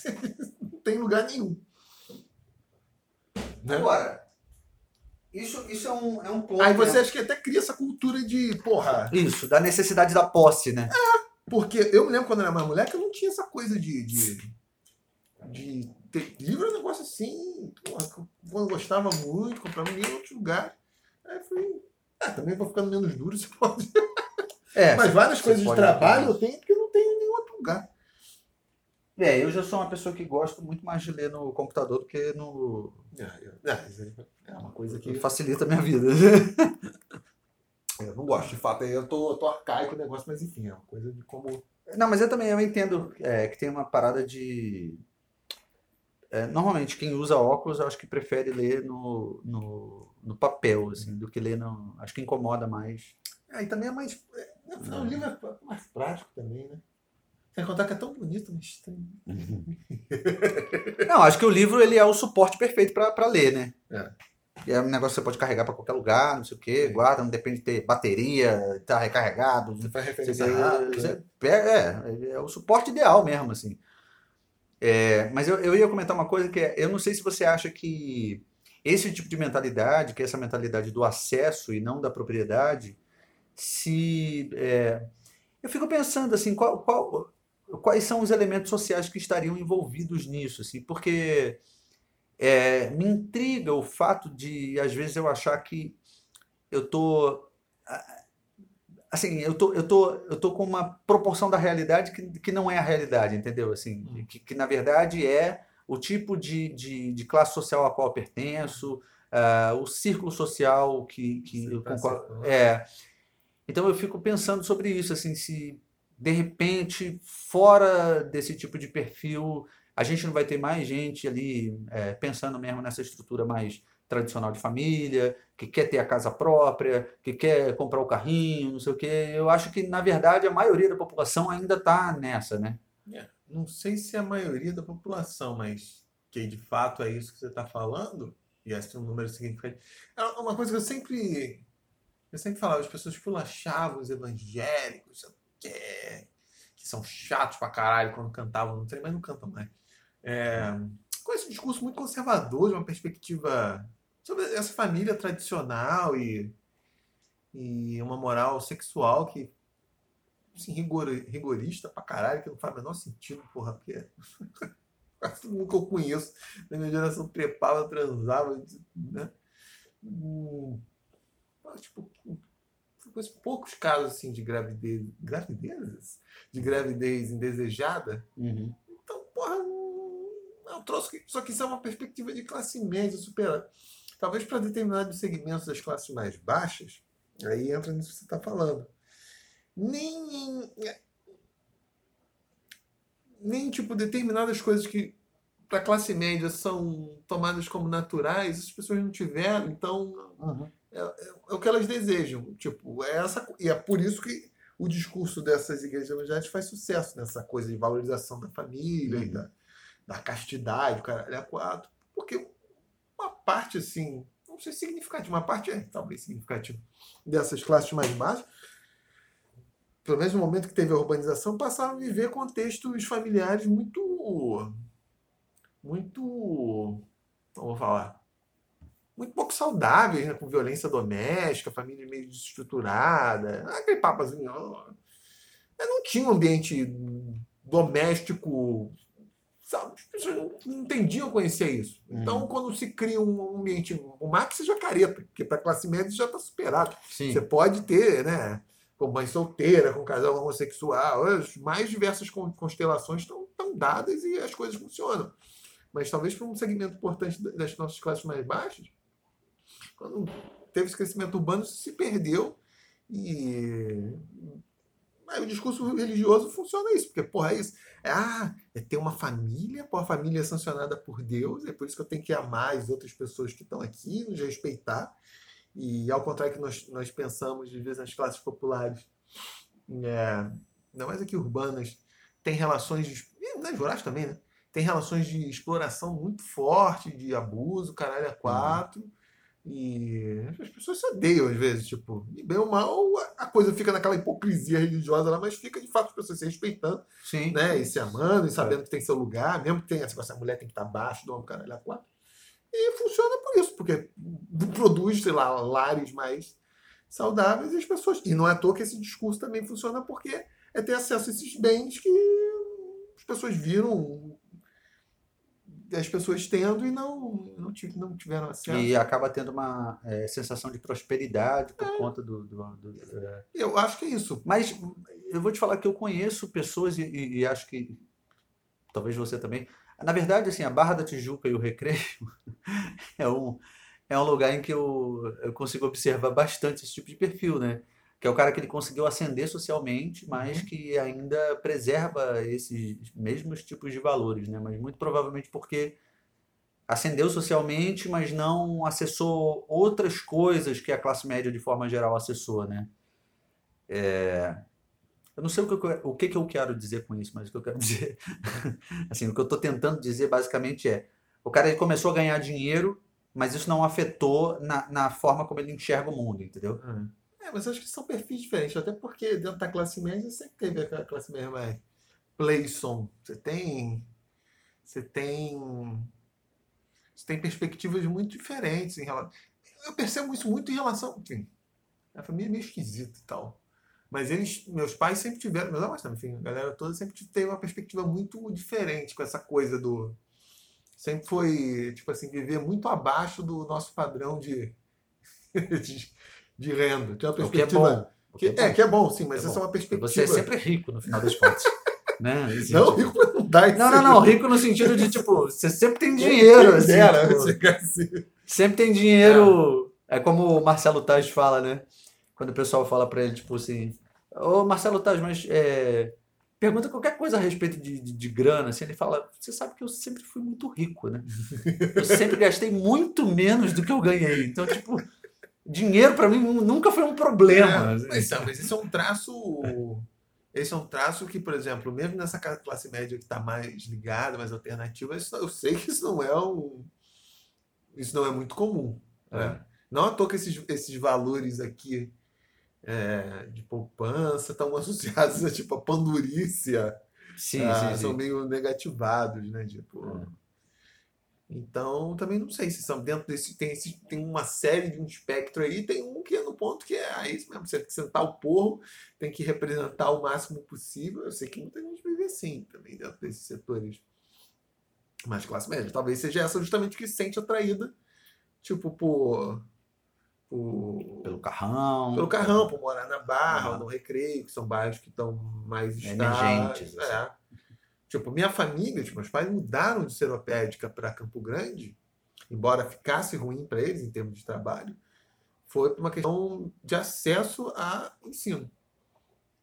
S2: *laughs* não tem lugar nenhum. Né?
S1: Agora, isso, isso é um, é um ponto...
S2: Aí
S1: né?
S2: você acha que até cria essa cultura de, porra.
S1: Isso, da necessidade da posse, né?
S2: Porque eu me lembro quando eu era mais moleque, eu não tinha essa coisa de. de, de ter livro é um negócio assim. Porra, que eu- gostava muito, comprava em outro lugar. Aí fui. Ah, também vou ficando menos duro, você pode.
S1: É,
S2: Mas várias coisas de trabalho eu tenho porque eu não tenho em nenhum outro lugar.
S1: É, eu já sou uma pessoa que gosto muito mais de ler no computador do que no.
S2: Aí é uma coisa que
S1: Facilita a minha vida. *laughs*
S2: eu não gosto, de fato. Eu tô, eu tô arcaico o negócio, mas enfim, é uma coisa de como.
S1: Não, mas eu também eu entendo é, que tem uma parada de. é, normalmente, quem usa óculos, eu acho que prefere ler no, no, no papel, assim, do que ler no. Acho que incomoda mais.
S2: É, e também é mais. É, o livro é mais prático também, né? Sem contar que é tão bonito, mas estranho. *laughs*
S1: Não, acho que o livro ele é o suporte perfeito para ler, né?
S2: É.
S1: E É um negócio que você pode carregar para qualquer lugar, não sei o quê,
S2: Sim.
S1: guarda, não depende de ter bateria, tá recarregado,
S2: Você faz
S1: Você,
S2: referência rápida. né?
S1: você pega- é, é o suporte ideal mesmo, assim. É, mas eu, eu ia comentar uma coisa que é, eu não sei se você acha que esse tipo de mentalidade, que é essa mentalidade do acesso e não da propriedade, se é, eu fico pensando assim, qual, qual- quais são os elementos sociais que estariam envolvidos nisso, assim, porque é, me intriga o fato de às vezes eu achar que eu tô assim, eu tô, eu tô, eu tô com uma proporção da realidade que, que não é a realidade, entendeu? Assim, que, que na verdade é o tipo de, de, de classe social a qual eu pertenço, ah, o círculo social que, que
S2: tá
S1: concordo.
S2: circulando.
S1: É. Então eu fico pensando sobre isso, assim, se de repente, fora desse tipo de perfil, a gente não vai ter mais gente ali é, pensando mesmo nessa estrutura mais tradicional de família, que quer ter a casa própria, que quer comprar o carrinho, não sei o quê. Eu acho que, na verdade, a maioria da população ainda está nessa, né?
S2: É, não sei se é a maioria da população, mas que de fato é isso que você está falando, e esse é um número significativo. É uma coisa que eu sempre, eu sempre falava, as pessoas esculachavam os evangélicos, quê? que são chatos pra caralho quando cantavam no trem, mas não cantam mais. É, com esse discurso muito conservador, de uma perspectiva sobre essa família tradicional e, e uma moral sexual que assim, rigor, rigorista pra caralho, que não faz o menor sentido, porra, porque *laughs* quase todo mundo que eu conheço da minha geração trepava, transava, né? Hum, mas, tipo, conheço poucos casos assim de gravidez, gravidezes? De gravidez indesejada.
S1: Uhum.
S2: Então, porra, não- é um troço que, só que isso é uma perspectiva de classe média superior. Talvez para determinados segmentos das classes mais baixas, aí entra nisso que você está falando. Nem, nem tipo determinadas coisas que para a classe média são tomadas como naturais, as pessoas não tiveram, então
S1: Uhum.
S2: é o que elas desejam. Tipo, é essa, e é por isso que o discurso dessas igrejas evangélicas faz sucesso nessa coisa de valorização da família
S1: Uhum.
S2: da, da castidade, o caralho é quatro. Porque uma parte, assim, não sei se significativa, uma parte é talvez significativa dessas classes mais baixas, pelo menos no momento que teve a urbanização, passaram a viver contextos familiares muito. Muito. Como vou falar? muito pouco saudáveis, né? com violência doméstica, família meio desestruturada, aquele papo assim, ó. Eu não tinha um ambiente doméstico, sabe? As pessoas não- entendiam conhecer isso. Então,
S1: Uhum.
S2: quando se cria um ambiente, o Max seja careta, porque para a classe média já está superado.
S1: Sim.
S2: Você pode ter, né? Com mãe solteira, com casal homossexual, as mais diversas con- constelações estão, dadas e as coisas funcionam. Mas talvez para um segmento importante da- das nossas classes mais baixas, quando teve esse crescimento urbano, se perdeu e aí o discurso religioso funciona isso, porque, porra, é isso. É, ah, é ter uma família, pô, a família é sancionada por Deus, é por isso que eu tenho que amar as outras pessoas que estão aqui, nos respeitar. E ao contrário que nós, nós pensamos, às vezes, nas classes populares, é, ainda mais aqui urbanas, tem relações, de, nas rurais também, né? Tem relações de exploração muito forte, de abuso, caralho a quatro. E as pessoas se odeiam às vezes, tipo, e bem ou mal, a- coisa fica naquela hipocrisia religiosa lá, mas fica de fato as pessoas se respeitando,
S1: Sim.
S2: né? E se amando, e sabendo que tem seu lugar, mesmo que tenha essa coisa, a mulher tem que estar abaixo do homem, caralho a quatro. E funciona por isso, porque produz, sei lá, lares mais saudáveis e as pessoas. E não é à toa que esse discurso também funciona porque é ter acesso a esses bens que as pessoas viram as pessoas tendo e não, não, não tiveram acesso.
S1: E acaba tendo uma é, sensação de prosperidade por conta do. do- do- é.
S2: Eu acho que é isso.
S1: Mas eu vou te falar que eu conheço pessoas e, e- e acho que talvez você também. Na verdade, assim, a Barra da Tijuca e o Recreio *laughs* é um, é um lugar em que eu, eu consigo observar bastante esse tipo de perfil, né? Que é o cara que ele conseguiu ascender socialmente, mas que ainda preserva esses mesmos tipos de valores, né? Mas muito provavelmente porque ascendeu socialmente, mas não acessou outras coisas que a classe média de forma geral acessou, né? É, Eu não sei o que eu, o que que eu quero dizer com isso, mas o que eu quero *laughs* dizer, assim, o que eu estou tentando dizer basicamente é, o cara ele começou a ganhar dinheiro, mas isso não afetou na, na forma como ele enxerga o mundo, entendeu?
S2: É, mas eu acho que são perfis diferentes, até porque dentro da classe média sempre teve aquela classe média mais playson. Você tem. Você tem. Você tem perspectivas muito diferentes em relação. Eu percebo isso muito em relação. Enfim, a família é meio esquisita e tal. Mas eles, meus pais sempre tiveram, meus avós também, enfim, a galera toda sempre teve uma perspectiva muito diferente com essa coisa do. Sempre foi, tipo assim, viver muito abaixo do nosso padrão de, *laughs* de, de renda. Tem uma
S1: O que é
S2: perspectiva.
S1: bom. o
S2: Que-
S1: que é
S2: é,
S1: bom.
S2: que é bom, sim, mas
S1: É
S2: essa é uma perspectiva.
S1: Você é sempre rico no final das contas, *laughs* né?
S2: Não, rico não dá isso.
S1: Não, não, não, rico no sentido de, tipo, você sempre tem dinheiro, assim,
S2: Era,
S1: tipo,
S2: assim.
S1: Sempre tem dinheiro. É, como o Marcelo Taz fala, né? Quando o pessoal fala pra ele, tipo assim, ô Marcelo Taz, mas é, pergunta qualquer coisa a respeito de, de, de grana, assim, ele fala, você sabe que eu sempre fui muito rico, né? Eu sempre gastei muito menos do que eu ganhei. Então, tipo, dinheiro pra mim nunca foi um problema.
S2: É, mas, sabe, mas esse é um traço. Esse é um traço que, por exemplo, mesmo nessa classe média que está mais ligada, mais alternativa, isso- eu sei que isso não é um. Isso não é muito comum. né? Não à toa que esses, esses valores aqui é, de poupança estão *laughs* associados a tipo a pandurícia.
S1: Sim,
S2: ah,
S1: sim,
S2: São
S1: sim.
S2: meio negativados, né? Tipo.
S1: É.
S2: Então, também não sei se são dentro desse. Tem, esse, tem uma série de um espectro aí, tem um que é no ponto que é ah, isso mesmo. Você tem que sentar o porro, tem que representar o máximo possível. Eu sei que muita gente vive assim também dentro desses setores mais classe média. Talvez seja essa justamente que se sente atraída, tipo, por. Por
S1: Pelo carrão.
S2: pelo carrão, por morar na Barra ou no Recreio, que são bairros que estão mais
S1: Emergentes,
S2: estáveis.
S1: assim.
S2: É. Tipo, minha família, tipo, meus pais mudaram de Seropédica para Campo Grande, embora ficasse ruim para eles em termos de trabalho, foi por uma questão de acesso a ensino.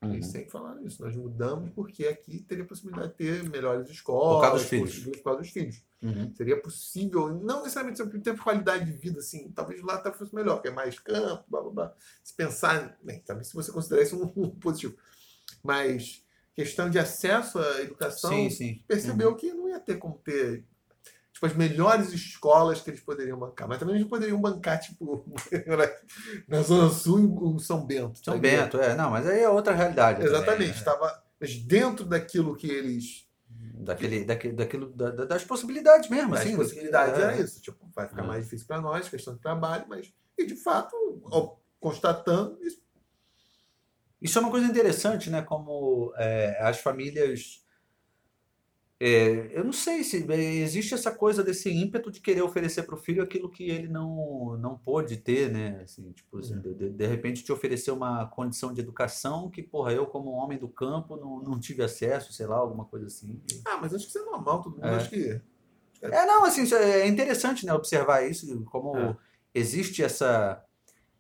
S1: Uhum.
S2: Eles sempre falaram isso. Nós mudamos porque aqui teria possibilidade de ter melhores escolas,
S1: Por causa dos filhos.
S2: por causa dos filhos.
S1: Uhum.
S2: Seria possível, não necessariamente sempre ter qualidade de vida, assim, talvez lá até fosse melhor, porque é mais campo, blá blá blá. Se pensar, bem, também se você considerar isso um, *laughs* um positivo. Mas questão de acesso à educação,
S1: Sim, sim.
S2: percebeu que não ia ter como ter tipo, as melhores escolas que eles poderiam bancar. Mas também eles poderiam bancar, tipo, *laughs* na Zona Sul em São Bento.
S1: São
S2: tá?
S1: Bento, é. Não, mas aí é outra realidade.
S2: Exatamente.
S1: né?
S2: Estava, mas dentro daquilo que eles
S1: Daquele, daquele, daquilo, da- da- das possibilidades mesmo,
S2: As
S1: assim.
S2: possibilidades
S1: é.
S2: era isso. Tipo, vai ficar
S1: É.
S2: mais difícil para nós, questão de trabalho, mas. E de fato, constatando, isso
S1: Isso é uma coisa interessante, né? Como é, as famílias. É, eu não sei se é, existe essa coisa desse ímpeto de querer oferecer para o filho aquilo que ele não, não pôde ter, né? Assim, tipo, assim, de, de- de repente te oferecer uma condição de educação que, porra, eu, como homem do campo, não, não tive acesso, sei lá, alguma coisa assim.
S2: Ah, mas acho que isso é normal, todo mundo
S1: É.
S2: acho que.
S1: É, não, assim, isso é interessante, né, observar isso, como
S2: É.
S1: existe essa,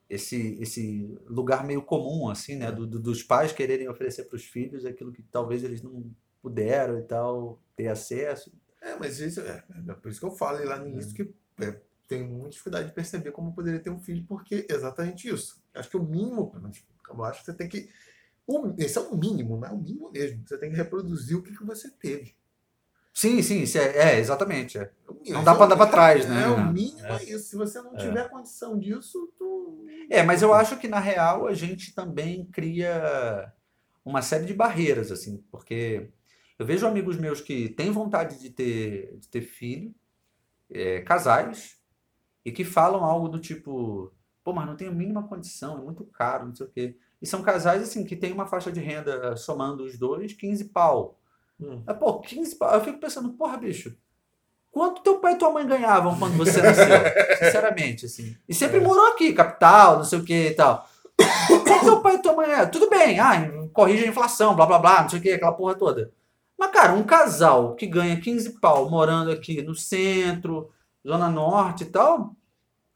S1: esse, esse lugar meio comum, assim, né,
S2: É.
S1: do- do- dos pais quererem oferecer para os filhos aquilo que talvez eles não puderam e tal, ter acesso.
S2: É, mas isso é, é por isso que eu falei lá no início que é, tenho muita dificuldade de perceber como eu poderia ter um filho, porque é exatamente isso. Acho que o mínimo, eu acho que você tem que. o- esse é o mínimo, né? O mínimo mesmo. Você tem que reproduzir o que, que você teve.
S1: Sim, sim, isso é, é, exatamente. é.
S2: É.
S1: Não dá pra andar pra trás, né?
S2: É, o mínimo é,
S1: É.
S2: isso. Se você não
S1: É.
S2: tiver condição disso, tu.
S1: É, mas eu acho que na real a gente também cria uma série de barreiras, assim, porque eu vejo amigos meus que têm vontade de ter, de ter filho, é, casais, e que falam algo do tipo, pô, mas não tenho a mínima condição, é muito caro, não sei o quê. E são casais, assim, que tem uma faixa de renda, somando os dois, 15 pau.
S2: Hum.
S1: Mas, pô, 15 pau. Eu fico pensando, porra, bicho, quanto teu pai e tua mãe ganhavam quando você nasceu? *laughs* Sinceramente, assim. E sempre
S2: É.
S1: morou aqui, capital, não sei o que e tal. Quanto teu pai e tua mãe ganhavam? Tudo bem, ah, corrige a inflação, blá blá blá, não sei o que, aquela porra toda. Mas, cara, um casal que ganha 15 pau morando aqui no centro, Zona Norte e tal,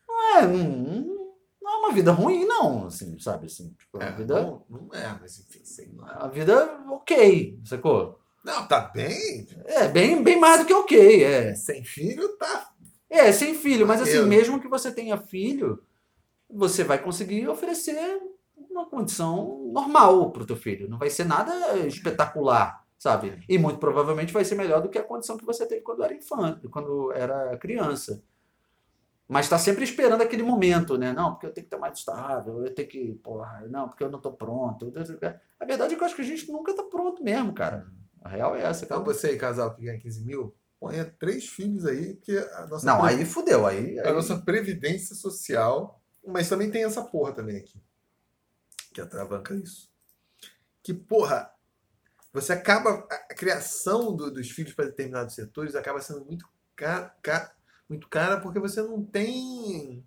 S1: não é, não, não é uma vida ruim, não, assim, sabe? Assim, tipo, é uma
S2: É,
S1: vida,
S2: não, não é, mas enfim, sei lá.
S1: uma vida ok, sacou?
S2: Não, tá bem.
S1: É, bem, bem mais do que ok, é.
S2: Sem filho, tá.
S1: É, sem filho, mas assim, mesmo que você tenha filho, você vai conseguir oferecer uma condição normal pro teu filho. Não vai ser nada espetacular, sabe? E muito provavelmente vai ser melhor do que a condição que você teve quando era infante, quando era criança. Mas tá sempre esperando aquele momento, né? Não, porque eu tenho que estar mais estável, eu tenho que, porra, não, porque eu não tô pronto. A verdade é que eu acho que a gente nunca tá pronto mesmo, cara. A real é essa,
S2: Então
S1: cara.
S2: você aí, casal que ganha 15 mil, ponha três filhos aí, porque a nossa,
S1: Não,
S2: pre-
S1: aí fudeu, aí,
S2: a
S1: aí-
S2: nossa previdência social. Mas também tem essa porra também aqui. Que atravanca isso. Que, porra, você acaba. A criação do- dos filhos para determinados setores acaba sendo muito cara, muito cara porque você não tem.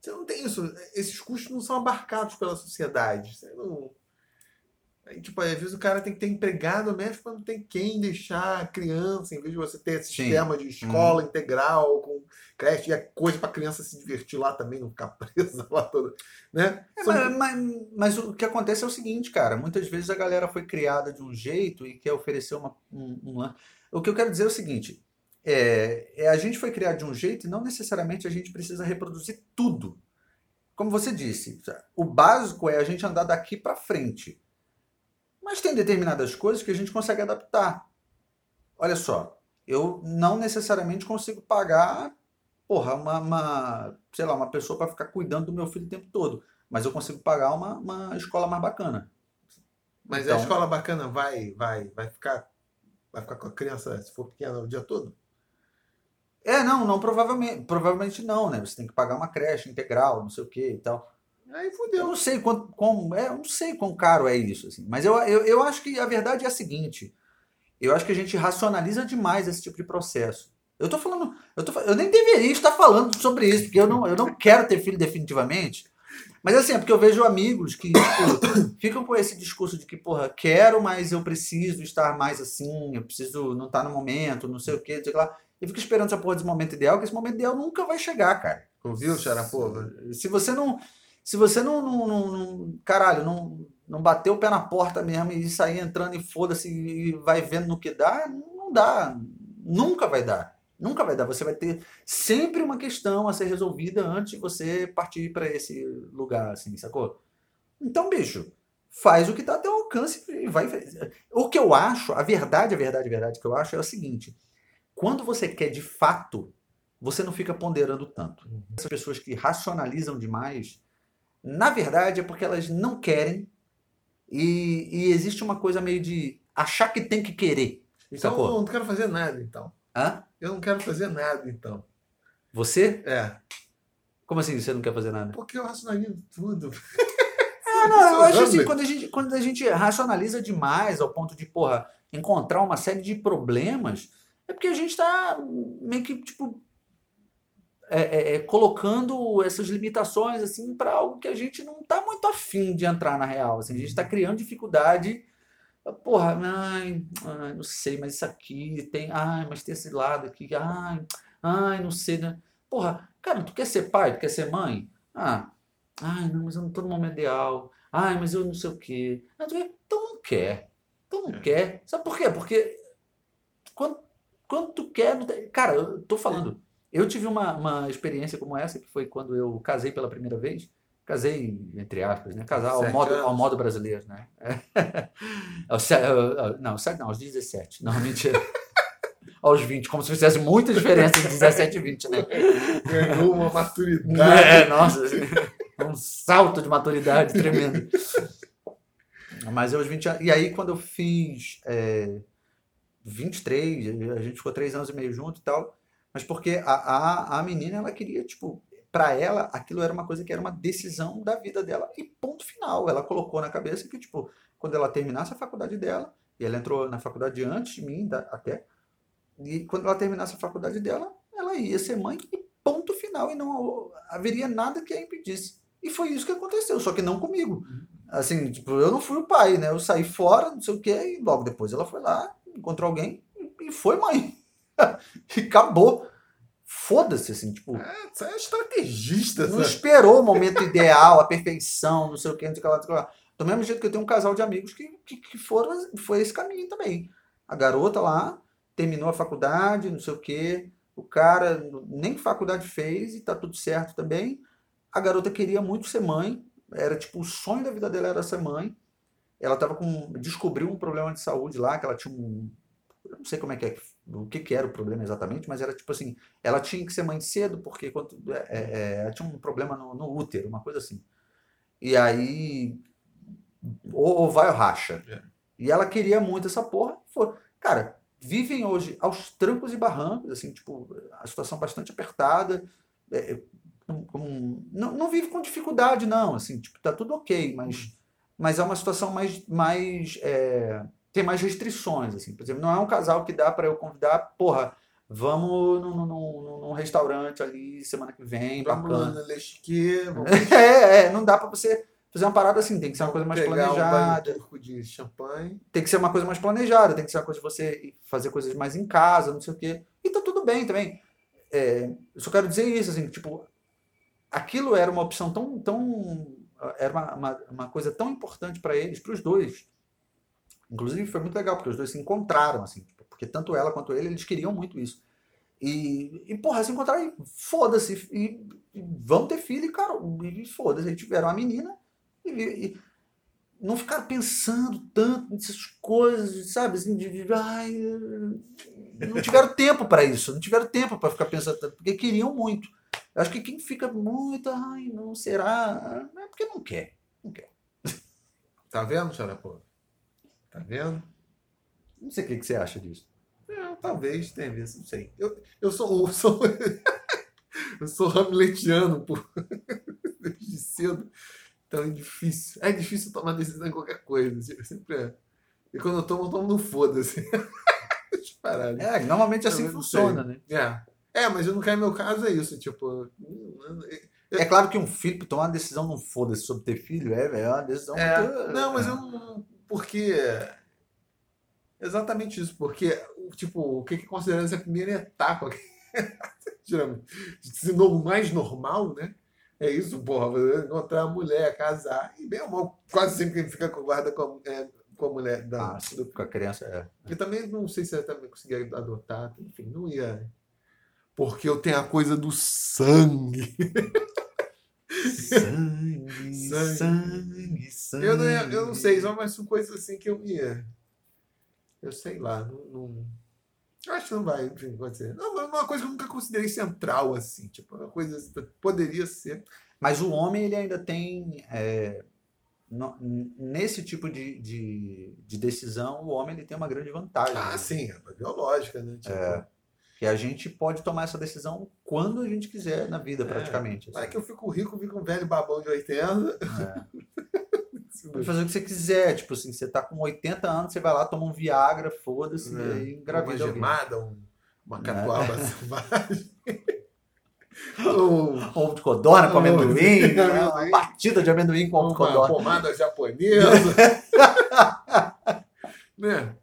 S2: Você não tem isso. Esses custos não são abarcados pela sociedade. Você não. Aí, tipo, às vezes o cara tem que ter empregado mesmo quando tem quem deixar a criança, em vez de você ter esse sistema de escola integral, com creche, e é coisa pra criança se divertir lá também, não ficar *laughs* presa lá toda. Né?
S1: É,
S2: São-
S1: mas, mas- mas o que acontece é o seguinte, cara. Muitas vezes a galera foi criada de um jeito e quer oferecer uma, um, um lan- O que eu quero dizer é o seguinte: é, é, a gente foi criado de um jeito e não necessariamente a gente precisa reproduzir tudo. Como você disse, o básico é a gente andar daqui para frente. Mas tem determinadas coisas que a gente consegue adaptar. Olha só, eu não necessariamente consigo pagar, porra, uma, uma, sei lá, uma pessoa para ficar cuidando do meu filho o tempo todo mas eu consigo pagar uma, uma escola mais bacana.
S2: Mas
S1: Então-
S2: a escola bacana vai, vai, vai ficar. Vai ficar com a criança, se for pequena, o dia todo?
S1: É, não, não, provavelmente, provavelmente não, né? Você tem que pagar uma creche integral, não sei o que e tal.
S2: Aí
S1: Eu
S2: fudeu.
S1: não sei quanto, como, é, eu não sei quão caro é isso, assim. Mas eu, eu, eu acho que a verdade é a seguinte: eu acho que a gente racionaliza demais esse tipo de processo. Eu tô falando, eu, tô, eu nem deveria estar falando sobre isso, porque eu não, eu não quero ter filho definitivamente. Mas assim, é porque eu vejo amigos que tipo, *coughs* ficam com esse discurso de que, porra, quero, mas eu preciso estar mais assim, eu preciso não estar no momento, não sei o quê, não sei o que lá. E fica esperando essa porra desse momento ideal, que esse momento ideal nunca vai chegar, cara.
S2: Ouviu, Xarapova?
S1: Se você não. Se você não. não, não- caralho, não, não bater o pé na porta mesmo e sair entrando e foda-se e vai vendo no que dá, não dá. Nunca vai dar. Nunca vai dar. Você vai ter sempre uma questão a ser resolvida antes de você partir para esse lugar, assim, sacou? Então, bicho, faz o que tá a teu alcance e vai. O que eu acho, a verdade, a verdade, a verdade que eu acho é o seguinte: quando você quer de fato, você não fica ponderando tanto. Essas pessoas que racionalizam demais, na verdade é porque elas não querem e, e existe uma coisa meio de achar que tem que querer.
S2: Então
S1: Sacou?
S2: eu não quero fazer nada, então.
S1: Hã?
S2: Eu não quero fazer nada, então.
S1: Você?
S2: É.
S1: Como assim você não quer fazer nada?
S2: Porque eu racionalizo tudo. *laughs*
S1: Ah, não, eu acho assim, quando a, gente, quando a gente racionaliza demais ao ponto de, porra, encontrar uma série de problemas, é porque a gente tá meio que, tipo, é, é, é, colocando essas limitações, assim, para algo que a gente não tá muito afim de entrar na real. Assim, a gente tá criando dificuldade. Porra, ai, ai, não sei, mas isso aqui tem. Ai, mas tem esse lado aqui. Ai, ai, não sei, né? Porra, cara, tu quer ser pai? Tu quer ser mãe? Ah, ai, não, mas eu não tô no momento ideal. Ai, mas eu não sei o quê. Tu? Então não quer. Então não
S2: É.
S1: quer. Sabe por quê? Porque quando, quando tu quer. Cara, eu tô falando. Eu tive uma, uma experiência como essa, que foi quando eu casei pela primeira vez. Casei, entre aspas, né? Casar ao modo, ao modo brasileiro, né? *laughs* Não, não, aos 17. Não, mentira. *laughs* aos 20, como se fizesse muita diferença de 17 e 20, né?
S2: Ganhou uma maturidade.
S1: É, nossa, assim, um salto de maturidade tremendo. Mas aos 20 anos. E aí, quando eu fiz é, 23, a gente ficou três anos e meio junto e tal. Mas porque a, a, a menina, ela queria, tipo, pra ela, aquilo era uma coisa que era uma decisão da vida dela. E ponto final. Ela colocou na cabeça que, tipo, quando ela terminasse a faculdade dela, e ela entrou na faculdade antes de mim, até, e quando ela terminasse a faculdade dela, ela ia ser mãe e ponto final. E não haveria nada que a impedisse. E foi isso que aconteceu, só que não comigo. Assim, tipo, eu não fui o pai, né? Eu saí fora, não sei o quê, e logo depois ela foi lá, encontrou alguém e foi mãe. *laughs* e acabou. Foda-se, assim, tipo,
S2: É, você é estrategista,
S1: não
S2: sabe?
S1: esperou o momento ideal, a perfeição, não sei o que, não sei o que lá, não sei o que lá. Do mesmo jeito que eu tenho um casal de amigos que, que, que foram, foi esse caminho também. A garota lá terminou a faculdade, não sei o que, o cara nem faculdade fez e tá tudo certo também. A garota queria muito ser mãe, era tipo o sonho da vida dela era ser mãe. Ela tava com descobriu um problema de saúde lá, que ela tinha um eu não sei como é que é, o que que era o problema exatamente, mas era tipo assim, ela tinha que ser mãe cedo porque quando, é, é, ela tinha um problema no, no útero, uma coisa assim. E aí, ou, ou vai ou racha.
S2: É.
S1: E ela queria muito essa porra. Foi. Cara, vivem hoje aos trancos e barrancos, assim, tipo, a situação bastante apertada. é, com- não, não vive com dificuldade, não, assim, tipo, tá tudo ok, mas, mas é uma situação mais, mais é, tem mais restrições, assim, por exemplo, não é um casal que dá para eu convidar, porra, vamos num, num- num, restaurante ali semana que vem, bacana.
S2: vamos *laughs*
S1: É, é, não dá pra você fazer uma parada assim, tem que ser uma coisa mais
S2: Pegar um
S1: planejada.
S2: turco de champanhe.
S1: tem que ser uma coisa mais planejada, tem que ser uma coisa de você fazer coisas mais em casa, não sei o quê. E tá tudo bem também. É, eu só quero dizer isso, assim, tipo, aquilo era uma opção tão, tão era uma, uma, uma coisa tão importante para eles, para os dois. Inclusive foi muito legal, porque os dois se encontraram, assim, tipo, porque tanto ela quanto ele, eles queriam muito isso. E, e porra, se encontraram e foda-se, e, e vão ter filho, e, cara, e foda-se, aí tiveram uma menina e, e não ficaram pensando tanto nessas coisas, sabe? Assim, de, de- ai, não tiveram tempo para isso, não tiveram tempo para ficar pensando porque queriam muito. Eu acho que quem fica muito, ai, não será, é porque não quer. Não quer. *laughs*
S2: Tá vendo, Xarapô? Tá vendo?
S1: Não sei o que, que você acha disso.
S2: É, talvez tenha ver, não sei. Eu, eu sou. Eu sou, *laughs* eu sou hamletiano por, *laughs* desde cedo. Então é difícil. É difícil tomar decisão em qualquer coisa. Eu sempre é. E quando eu tomo, eu tomo no foda-se. *laughs* Eu né?
S1: É, normalmente assim
S2: Eu não
S1: funciona,
S2: sei.
S1: né?
S2: É. É, mas eu não quero meu caso, é isso. Tipo.
S1: É claro que um filho, tomar uma decisão não foda-se sobre ter filho, é, é uma decisão
S2: É,
S1: muito...
S2: não, mas eu não. Porque. Exatamente isso. Porque, o- tipo, o que que consideramos a primeira etapa *laughs* de se no mais normal, né? É isso, porra. Você encontrar a mulher, casar. E bem ou mal, quase sempre quem fica com guarda com, a- é, com a mulher. Da,
S1: Ah, sim, com a criança, é.
S2: Eu também não sei se eu também conseguia adotar. Enfim, não ia. Porque eu tenho a coisa do sangue. *laughs*
S1: Sangue,
S2: Sangue.
S1: sangue, sangue.
S2: Eu não, eu não sei, só mas são coisas assim que eu ia. Eu sei lá, não. não- eu acho que não vai acontecer. Não, uma coisa que eu nunca considerei central, assim. Tipo, uma coisa que poderia ser.
S1: Mas o homem, ele ainda tem... é, no- nesse tipo de, de, de decisão, o homem ele tem uma grande vantagem.
S2: Ah,
S1: né?
S2: sim, é biológica, né? Tipo,
S1: É. Que a gente pode tomar essa decisão quando a gente quiser na vida,
S2: É.
S1: praticamente.
S2: Vai
S1: assim.
S2: que eu fico rico, fico um velho babão de 80.
S1: É. Pode fazer o que você quiser. Tipo assim, você tá com 80 anos, você vai lá, toma um Viagra, foda-se, e aí
S2: É. uma
S1: engravida alguém.
S2: gemada, um, uma
S1: É.
S2: catuaba *laughs* selvagem. Um-
S1: Ovo de codorna com amendoim, né? uma batida de amendoim com ovo de
S2: uma
S1: codorna.
S2: pomada japonesa. *laughs* né?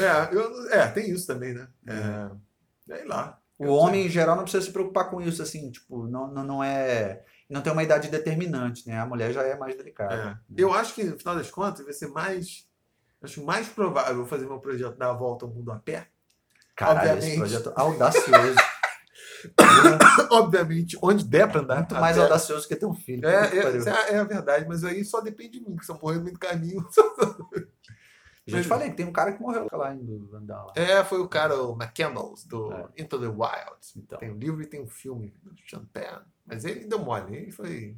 S2: É, eu- é, tem isso também, né? É, sei lá.
S1: O homem, em geral, não precisa se preocupar com isso, assim, tipo, não, não, não é... Não tem uma idade determinante, né? A mulher já é mais delicada.
S2: É. Eu acho que, no final das contas, vai ser mais. Acho mais provável fazer meu projeto dar a volta ao mundo a pé.
S1: Caralho,
S2: Obviamente.
S1: esse projeto audacioso. *coughs*
S2: Obviamente, onde der pra andar.
S1: Muito mais
S2: pé.
S1: audacioso que ter um filho.
S2: É,
S1: pariu.
S2: é, é a verdade, mas aí só depende de mim, que se eu morrer no meio do caminho.
S1: Já te falei que tem um cara que morreu lá andar lá.
S2: É, foi o cara, o McCandles, do
S1: É.
S2: Into the Wild.
S1: Então.
S2: Tem um livro e tem um filme do Champagne. Mas ele deu mole, ele foi.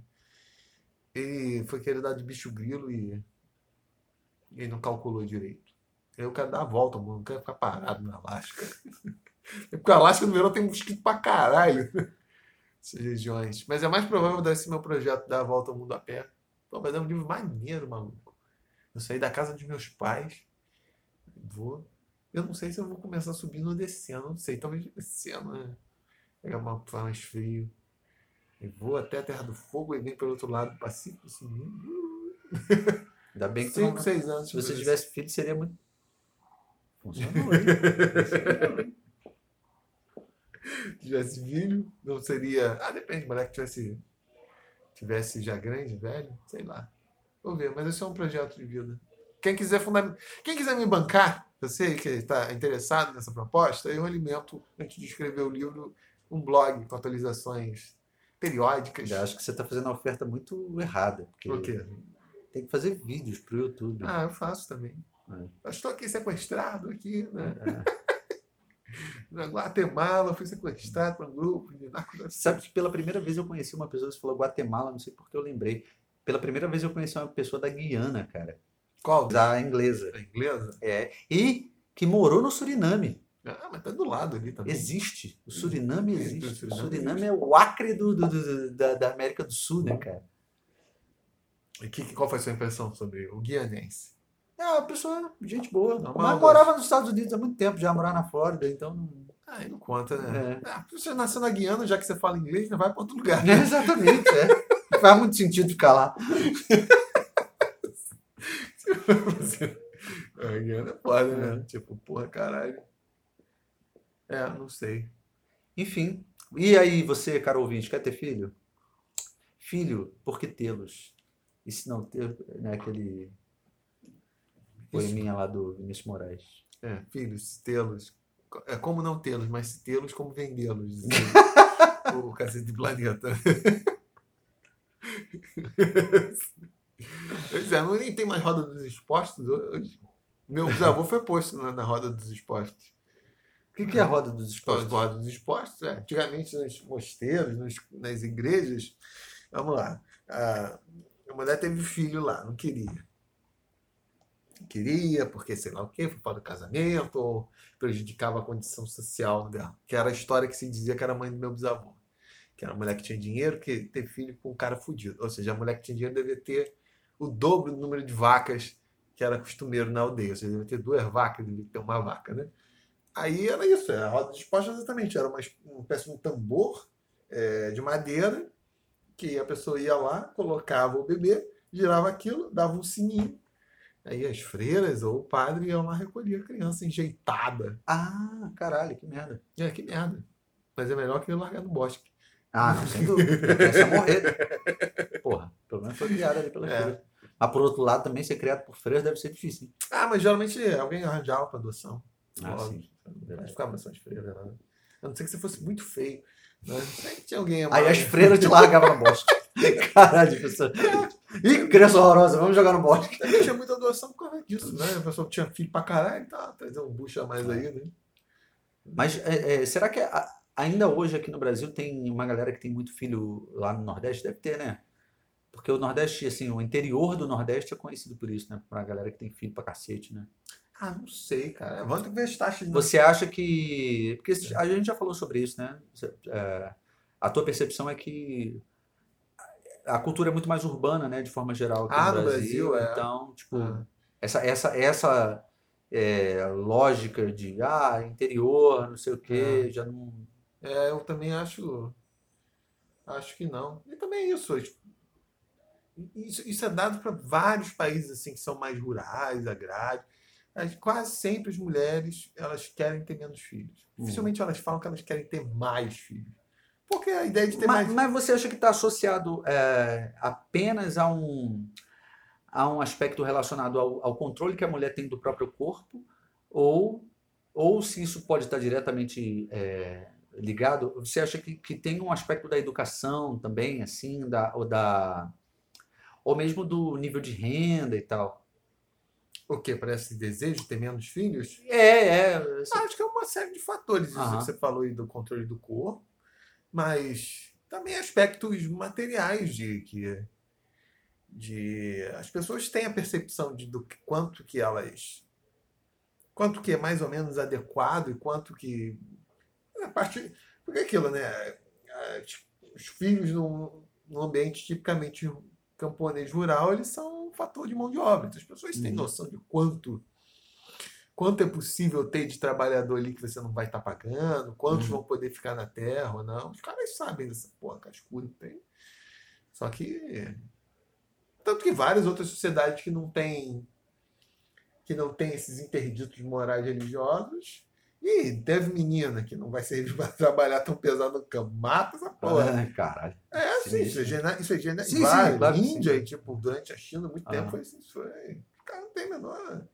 S2: Ele foi querer dar de bicho grilo e. Ele não calculou direito. Eu quero dar a volta, mano. Não quero ficar parado no Alasca. É *laughs* porque o Alasca no verão tem mosquito pra caralho. Essas regiões. Mas é mais provável desse meu projeto dar a volta ao mundo a pé. Pô, mas é um livro maneiro, maluco. Eu saí da casa dos meus pais. Vou. Eu não sei se eu vou começar subindo ou descendo. Não sei, talvez descendo, né? Pegar uma mais frio. E vou até a Terra do Fogo e vem pelo outro lado do Pacífico subindo. *laughs*
S1: Ainda bem que
S2: 5,
S1: não...
S2: 6 anos.
S1: Se você
S2: por
S1: tivesse filho, seria muito. Funcionou, hein? *laughs*
S2: tivesse filho, não seria. Ah, depende, mulher que tivesse, tivesse já grande, velho, sei lá. Vou ver, mas esse é um projeto de vida. Quem quiser fundament... Quem quiser me bancar, você que está interessado nessa proposta, eu alimento, antes de escrever o livro, um blog com atualizações periódicas.
S1: Eu acho que você está fazendo uma oferta muito errada. Porque
S2: Por quê?
S1: tem que fazer vídeos pro YouTube.
S2: Ah, eu faço também.
S1: É.
S2: Eu estou aqui sequestrado aqui, né?
S1: É. *laughs*
S2: Na Guatemala, fui sequestrado por um grupo de.
S1: Sabe que pela primeira vez eu conheci uma pessoa, você falou Guatemala, não sei porque eu lembrei. Pela primeira vez eu conheci uma pessoa da Guiana, cara.
S2: Qual?
S1: Da inglesa.
S2: Da inglesa?
S1: É. E que morou no Suriname.
S2: Ah, mas tá do lado ali também.
S1: Existe. O Suriname
S2: Existe,
S1: existe.
S2: o Suriname
S1: Suriname é o Acre do, do- do- da, da América do Sul, né, cara?
S2: E que, qual foi a sua impressão sobre o guianense?
S1: É uma pessoa, gente boa.
S2: Normal,
S1: Mas
S2: mas-
S1: morava nos Estados Unidos há muito tempo, já morava na Flórida, então. não-
S2: Ah, não conta, né?
S1: É.
S2: Ah, você nasceu na Guiana, já que você fala inglês, não vai para outro lugar.
S1: É, *laughs* exatamente, é. *laughs* Faz muito sentido ficar lá.
S2: Ganhando é foda, né? Tipo, porra, caralho. É, não sei.
S1: Enfim. E aí, você, caro ouvinte, quer ter filho? Filho, por que tê-los? E se não ter, né, aquele poeminha lá do Vinícius Moraes.
S2: É, filhos, tê-los. É como não tê-los, mas se tê-los, como vendê-los. *laughs* o cacete de planeta. *laughs* *laughs* Pois é, nem tem mais roda dos expostos hoje. Meu bisavô foi posto na, na roda dos expostos.
S1: O que, que é a roda dos
S2: As
S1: expostos?
S2: rodas dos expostos, é, antigamente nos mosteiros, nos- nas igrejas. Vamos lá. A, a mulher teve filho lá, não queria. Não queria, porque sei lá o quê, foi para o casamento, ou prejudicava a condição social dela. Que era a história que se dizia que era mãe do meu bisavô. Que era a mulher que tinha dinheiro, que teve filho com um cara fudido. Ou seja, a mulher que tinha dinheiro devia ter o dobro do número de vacas que era costumeiro na aldeia. Ou seja, devia ter duas vacas, devia ter uma vaca, né? Aí era isso, a roda de exposta exatamente, era uma, uma espécie de um tambor é, de madeira, que a pessoa ia lá, colocava o bebê, girava aquilo, dava um sininho. Aí as freiras ou o padre iam lá recolher a criança enjeitada.
S1: Ah, caralho, que merda.
S2: É, que merda. Mas é melhor que largar no bosque.
S1: Ah, não, sem dúvida. A morrer. Porra, pelo menos foi criada ali pela
S2: É.
S1: freira. Mas por outro lado, também ser criado por freiras deve ser difícil, hein?
S2: Ah, mas geralmente alguém arranjava para adoção.
S1: Ah,
S2: Óbvio.
S1: sim.
S2: Não ficava de freira, não. A não ser que você fosse muito feio. Né? Tinha alguém
S1: Aí as freiras te largavam no bosque. *laughs* Caralho, pessoa. Ih, criança horrorosa, vamos jogar no bosque.
S2: Também tinha muita doação por causa disso, né? A pessoa tinha filho pra caralho, tá, trazer um bucho a mais aí, né?
S1: Mas é, é, será que a- ainda hoje aqui no Brasil tem uma galera que tem muito filho lá no Nordeste? Deve ter, né? Porque o Nordeste, assim, o interior do Nordeste é conhecido por isso, né? Pra galera que tem filho pra cacete, né?
S2: Ah, não sei, cara. Vamos ter que ver as taxas.
S1: Você acha que. Porque a gente já falou sobre isso, né? É, a tua percepção é que a cultura é muito mais urbana, né? De forma geral aqui
S2: Ah,
S1: no Brasil.
S2: Brasil, é.
S1: Então, tipo,
S2: Ah.
S1: essa, essa, essa é, lógica de ah, interior, não sei o quê, já não.
S2: É, eu também acho. Acho que não. E também é isso. tipo, Isso, isso é dado para vários países assim que são mais rurais, agrários. As- quase sempre as mulheres elas querem ter menos filhos.
S1: Hum.
S2: Dificilmente elas falam que elas querem ter mais filhos. Porque a ideia de ter
S1: Mas,
S2: mais.
S1: mas você acha que está associado é, apenas a um, a um aspecto relacionado ao, ao controle que a mulher tem do próprio corpo? Ou, ou se isso pode estar diretamente é, ligado? Você acha que, que tem um aspecto da educação também, assim, da, ou, da, ou mesmo do nível de renda e tal?
S2: O quê? Para esse desejo de ter menos filhos?
S1: É, é.
S2: Ah, Acho que é uma série de fatores, isso
S1: Aham.
S2: que você falou aí do controle do corpo, mas também aspectos materiais de que de as pessoas têm a percepção de do que- quanto que elas quanto que é mais ou menos adequado e quanto que parte porque é aquilo, né? As- Os filhos num, num ambiente tipicamente camponês rural, eles são um fator de mão de obra. Então, as pessoas têm
S1: Uhum.
S2: noção de quanto quanto é possível ter de trabalhador ali que você não vai estar pagando, quantos
S1: Uhum.
S2: vão poder ficar na terra ou não. Os caras sabem dessa porra cascuda que tem. Só que. Tanto que várias outras sociedades que não têm que não tem esses interditos morais religiosos. E teve menina que não vai servir para *laughs* trabalhar tão pesado no campo. Mata essa porra.
S1: Ah, caralho.
S2: É, sim,
S1: Sinistro.
S2: isso é gena- isso é gena-
S1: Sim, sim,
S2: vários.
S1: claro
S2: Índia,
S1: sim.
S2: e, tipo, durante a China, muito tempo
S1: Ah.
S2: foi assim. Foi. O cara não tem menor.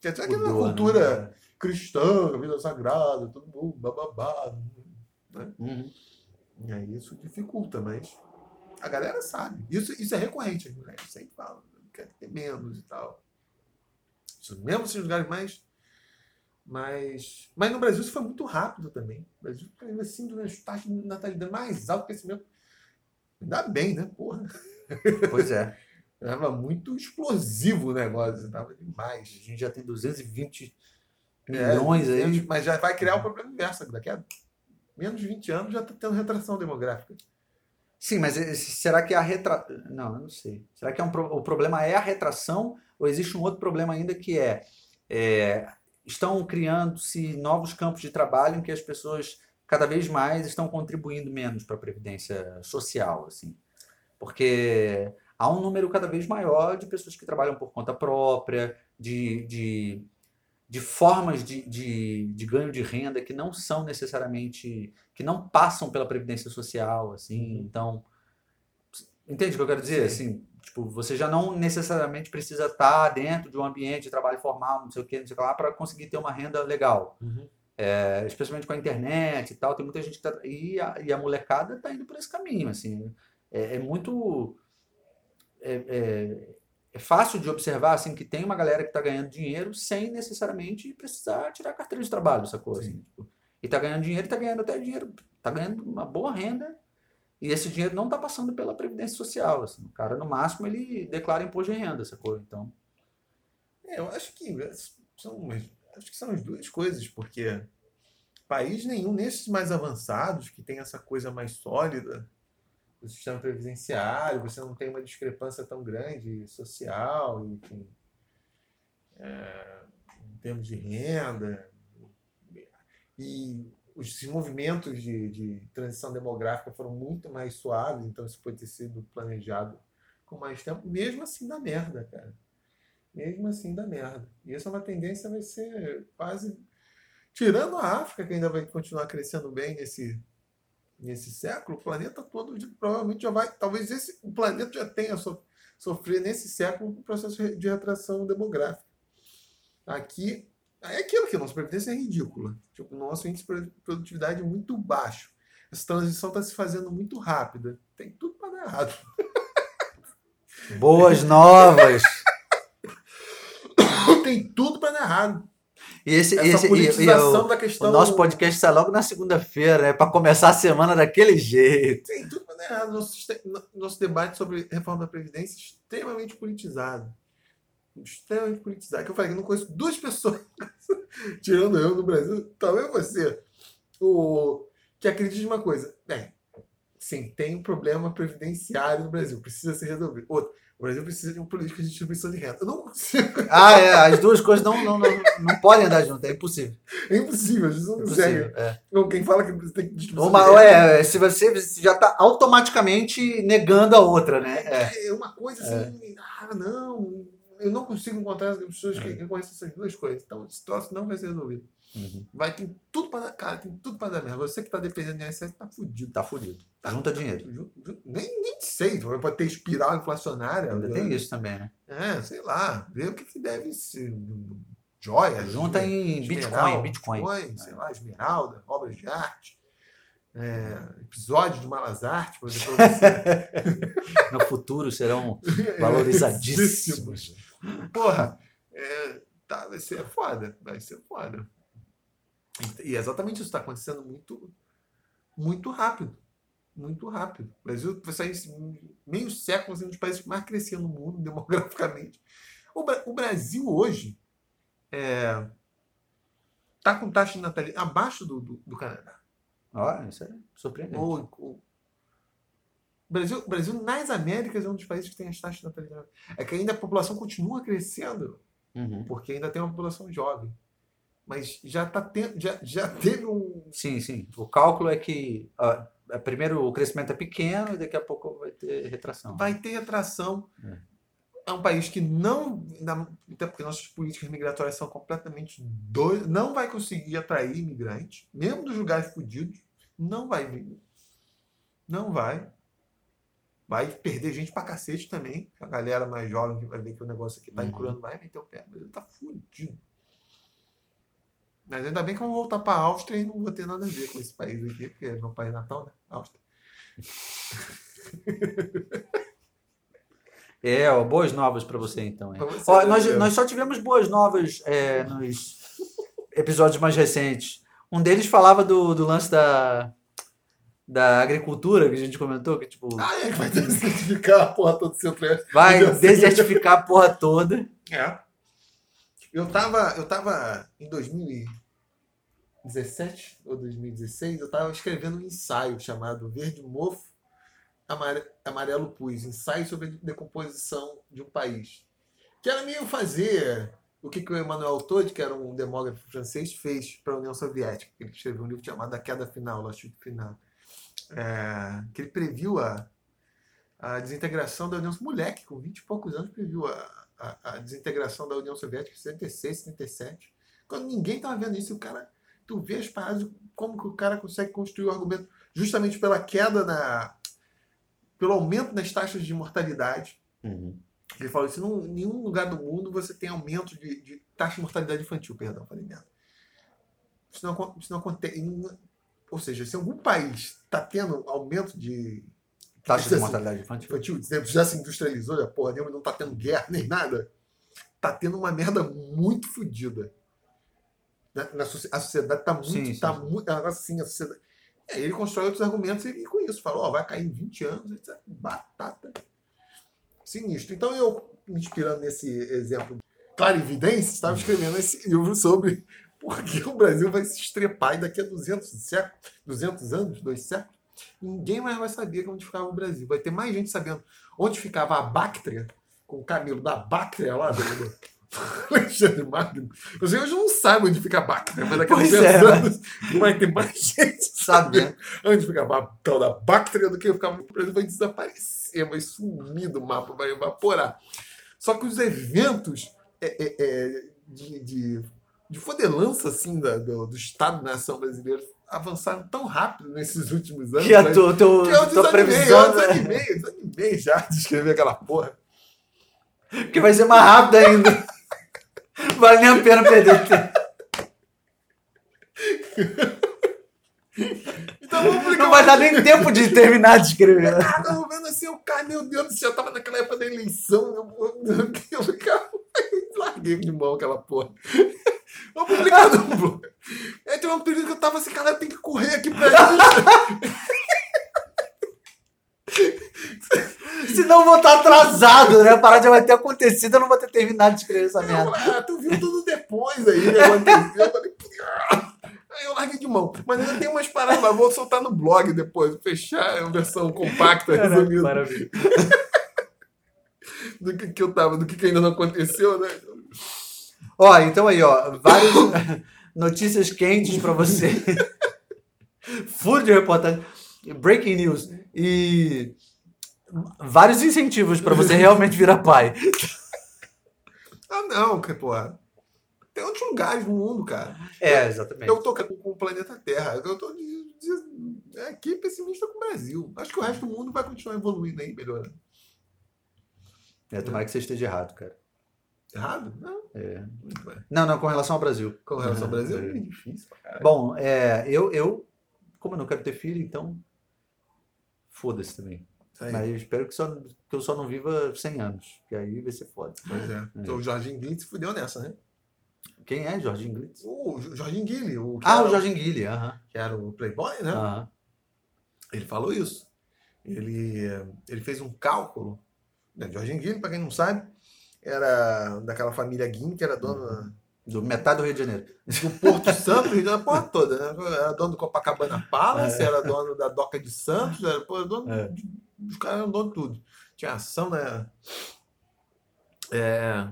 S2: Quer dizer, aquela
S1: Mudou, né?
S2: cultura cristã, vida sagrada, todo mundo, bababá.
S1: Uhum.
S2: E aí isso dificulta, mas a galera sabe. Isso, isso é recorrente, as mulheres sempre falam, quer ter menos e tal. Isso, mesmo esses lugares mais. Mas, mas no Brasil isso foi muito rápido também. O Brasil caiu assim das taxas de natalidade mais alto crescimento. Ainda bem, né? Porra.
S1: Pois é. *laughs*
S2: Tava muito explosivo o negócio, tava demais.
S1: A gente já tem 220
S2: É,
S1: milhões aí.
S2: Mas já vai criar o problema inverso. Daqui a menos de 20 anos já está tendo retração demográfica.
S1: Sim, mas esse- será que a retra... Não, eu não sei. Será que é um pro- o problema é a retração ou existe um outro problema ainda que é, é, estão criando-se novos campos de trabalho em que as pessoas cada vez mais estão contribuindo menos para a previdência social, assim. Porque há um número cada vez maior de pessoas que trabalham por conta própria, de, de, de formas de, de, de ganho de renda que não são necessariamente, que não passam pela previdência social, assim, então, entende o que eu quero dizer? Assim, tipo, você já não necessariamente precisa estar dentro de um ambiente de trabalho formal, não sei o que, não sei o que lá, para conseguir ter uma renda legal. É, especialmente com a internet e tal, tem muita gente que tá, e, a, e a molecada tá indo por esse caminho, assim, é, é muito é, é, é fácil de observar assim que tem uma galera que está ganhando dinheiro sem necessariamente precisar tirar carteira de trabalho, sacou? Assim, tipo, e está ganhando dinheiro, está ganhando até dinheiro, está ganhando uma boa renda e esse dinheiro não está passando pela previdência social. Assim, o cara no máximo ele declara imposto de renda, sacou? Então,
S2: É, eu acho que são, acho que são as duas coisas, porque país nenhum, nesses mais avançados, que tem essa coisa mais sólida do sistema previdenciário, você não tem uma discrepância tão grande social, enfim, é, em termos de renda. E os movimentos de, de transição demográfica foram muito mais suaves, então isso pode ter sido planejado com mais tempo. Mesmo assim dá merda, cara. Mesmo assim dá merda. E essa é uma tendência, vai ser quase. Tirando a África, que ainda vai continuar crescendo bem nesse, nesse século, o planeta todo provavelmente já vai. Talvez esse, o planeta já tenha so, sofrido nesse século um processo de retração demográfica. Aqui é aquilo que a nossa previdência é ridícula. Tipo, o nosso índice de produtividade é muito baixo. Essa transição está se fazendo muito rápida. Tem tudo para dar errado. *laughs*
S1: boas novas! *coughs*
S2: Tem tudo para dar errado.
S1: E esse,
S2: Essa
S1: esse e- e
S2: politização
S1: o,
S2: da
S1: o
S2: questão.
S1: nosso podcast sai logo na segunda-feira, né? Para começar a semana daquele jeito.
S2: Tem tudo para dar errado. Nosso, nosso debate sobre reforma da Previdência é extremamente politizado. Extremamente politizado. Que eu falei que não conheço duas pessoas, *laughs* tirando eu no Brasil, talvez você, o, que acredite em uma coisa. Bem, sim, tem um problema previdenciário no Brasil, precisa ser resolvido. Outro, o Brasil precisa de uma política de distribuição de renda. Eu não consigo. *laughs*
S1: Ah, é, as duas coisas não, não, não, não podem andar juntas, é impossível.
S2: É impossível, gente não consegue.
S1: impossível é.
S2: Quem fala que tem distribuição
S1: Uma,
S2: de renda.
S1: é, se você você já está automaticamente negando a outra, né? É.
S2: É uma coisa assim, ah, não, eu não consigo encontrar as pessoas
S1: É.
S2: que reconhecem essas duas coisas. Então, esse troço não vai ser resolvido.
S1: Uhum.
S2: Vai ter tudo para dar, cara, tem tudo para dar merda. Você que tá dependendo de INSS tá fudido.
S1: Tá fudido. Junta dinheiro.
S2: Ju- ju- Nem, nem sei, pode ter espiral inflacionária.
S1: Ainda tem isso também, né?
S2: É, sei lá, ver o que, que deve ser. Joia.
S1: Junta em
S2: esmeralda,
S1: Bitcoin, Bitcoin.
S2: sei lá, esmeralda, obras de arte. É, episódio de Malas Artes, por exemplo. *laughs*
S1: No futuro serão valorizadíssimos.
S2: Porra, é, tá, vai ser foda, vai ser foda. E, e exatamente isso está acontecendo muito, muito rápido. Muito rápido. O Brasil vai sair meio século assim, um dos países que mais cresciam no mundo *laughs* demograficamente. O, o Brasil hoje está com taxa de natalidade abaixo do, do, do Canadá.
S1: Ó, isso é surpreendente.
S2: Ou, ou- o Brasil, o Brasil, nas Américas, é um dos países que tem as taxas de natalidade. É que ainda a população continua crescendo
S1: Uhum.
S2: porque ainda tem uma população jovem. Mas já, tá tendo, já, já teve um.
S1: Sim, sim. O cálculo é que ó, é, primeiro o crescimento é pequeno e daqui a pouco vai ter retração.
S2: Vai ter atração.
S1: É.
S2: É um país que não. Até porque nossas políticas migratórias são completamente doidas. Não vai conseguir atrair imigrantes, mesmo dos lugares fodidos. Não vai vir. Não vai. Vai perder gente pra cacete também. A galera mais jovem que vai ver que o negócio aqui tá
S1: Uhum.
S2: encurando vai meter o pé. Mas ele tá fudido. Mas ainda bem que eu vou voltar pra Áustria e não vou ter nada a ver com esse país aqui, porque é meu país natal, né? Áustria. *laughs*
S1: É, ó, boas novas para você então.
S2: Pra você
S1: Ó, nós, nós só tivemos boas novas é, nos episódios mais recentes. Um deles falava do, do lance da, da agricultura, que a gente comentou, que tipo,
S2: Ah, é que vai *laughs* desertificar a porra toda do centro-oeste.
S1: vai desertificar a porra toda.
S2: É. Eu tava, eu tava em 2017 ou 2016, eu tava escrevendo um ensaio chamado Verde Mofo, Amare- Amarelo Pus, ensaio sobre a decomposição de um país. Que era meio fazer o que, que o Emmanuel Todd, que era um demógrafo francês, fez para a União Soviética. Ele escreveu um livro chamado A Queda Final, La Chute Final. É, que ele previu a, a desintegração da União Moleque, com 20 e poucos anos, previu a, a, a desintegração da União Soviética em 76, 77. Quando ninguém estava vendo isso, o cara. Tu vê as paradas, como que o cara consegue construir o argumento justamente pela queda na. pelo aumento nas taxas de mortalidade.
S1: Uhum.
S2: Ele falou assim: em nenhum lugar do mundo você tem aumento de, de taxa de mortalidade infantil, perdão, falei merda. Isso não, isso não acontece. Ou seja, se algum país está tendo aumento de
S1: Taxa de mortalidade infantil.
S2: infantil, já se industrializou, já porra nenhuma, não tá tendo guerra nem nada, tá tendo uma merda muito fodida. Na, na a sociedade tá muito.
S1: Sim, sim.
S2: tá muito assim, a sociedade. Aí ele constrói outros argumentos e, e com isso fala, ó, vai cair em 20 anos, etc. Batata. Sinistro. Então eu, me inspirando nesse exemplo clarividência, estava escrevendo esse livro sobre por que o Brasil vai se estrepar e daqui a 200 séculos, 200 anos, dois séculos, ninguém mais vai saber onde ficava o Brasil. Vai ter mais gente sabendo onde ficava a Bactria, com o camelo da Bactria lá do *laughs* Alexandre Magno. Os hoje não sabem onde fica a Bactria, mas daqui a
S1: Pois
S2: 200
S1: é, né?
S2: anos vai ter mais *laughs* gente
S1: né?
S2: onde ficava a tal da Bactria do que ficava o Brasil vai desaparecer, vai sumir do mapa, vai evaporar. Só que os eventos é, é, é, de, de, de fodelança assim, da- do, do Estado-nação brasileiro avançaram tão rápido nesses últimos anos.
S1: Que a
S2: né?
S1: tua, tua,
S2: que eu
S1: tua
S2: desanimei,
S1: previsão.
S2: eu
S1: né?
S2: desanimei, eu desanimei já de escrever aquela porra.
S1: Que vai ser mais rápido ainda. *laughs* Vale nem a pena perder tempo.
S2: Então vamos publicar
S1: Não vai dar nem tempo de terminar de escrever.
S2: Ah, tava vendo assim, o cara, meu Deus do céu, tava naquela época da eleição, eu, eu, eu, ficava- eu larguei de mão aquela porra. Vou publicar no blog. Aí teve um período que eu tava assim, cara, tem que correr aqui pra gente. *laughs*
S1: Senão eu vou estar atrasado, né? A parada já vai ter acontecido, eu não vou ter terminado de escrever essa merda.
S2: Ah, tu viu tudo depois aí, né? aconteceu. Eu falei. Aí eu larguei de mão. Mas ainda tem umas paradas, mas vou soltar no blog depois, fechar a versão compacta, resumida.
S1: Maravilha. *laughs*
S2: do que, que eu tava, do que, que ainda não aconteceu, né?
S1: Ó, então aí, ó, várias *coughs* notícias quentes pra você. *laughs* Furo de reportagem, breaking news e vários incentivos pra você realmente virar pai. *laughs*
S2: Ah, não, que porra. Tem outros lugares no mundo, cara.
S1: É, exatamente.
S2: Eu tô com, com o planeta Terra. Eu tô de- de- aqui pessimista com o Brasil. Acho que o resto do mundo vai continuar evoluindo aí, melhorando.
S1: É, tomara que você esteja errado, cara.
S2: Errado? Não.
S1: É. Não, não, com relação ao Brasil.
S2: Com relação ao Brasil,
S1: É.
S2: é difícil caralho.
S1: Bom, é, eu, eu, como eu não quero ter filho, então foda-se também.
S2: Aí,
S1: Mas eu espero que, só, que eu só não viva 100 anos, que aí vai ser foda.
S2: Pois é. Então o Jorginho se fudeu nessa, né?
S1: Quem é Jorginho Glitz?
S2: O Jorginho Guilherme, o
S1: Ah, o Jorginho Guilherme, aham.
S2: que era o Playboy, né?
S1: aham.
S2: Ele falou isso. Ele, ele fez um cálculo. Né? Jorginho Guilherme, para quem não sabe, era daquela família Guim, que era dona
S1: Do metade do Rio de Janeiro.
S2: do Porto Santo, Rio da porra toda, né? Era dono do Copacabana Palace, era dono da Doca de Santos, era pô, dono,
S1: É.
S2: os caras eram dono de tudo. Tinha ação, né? É...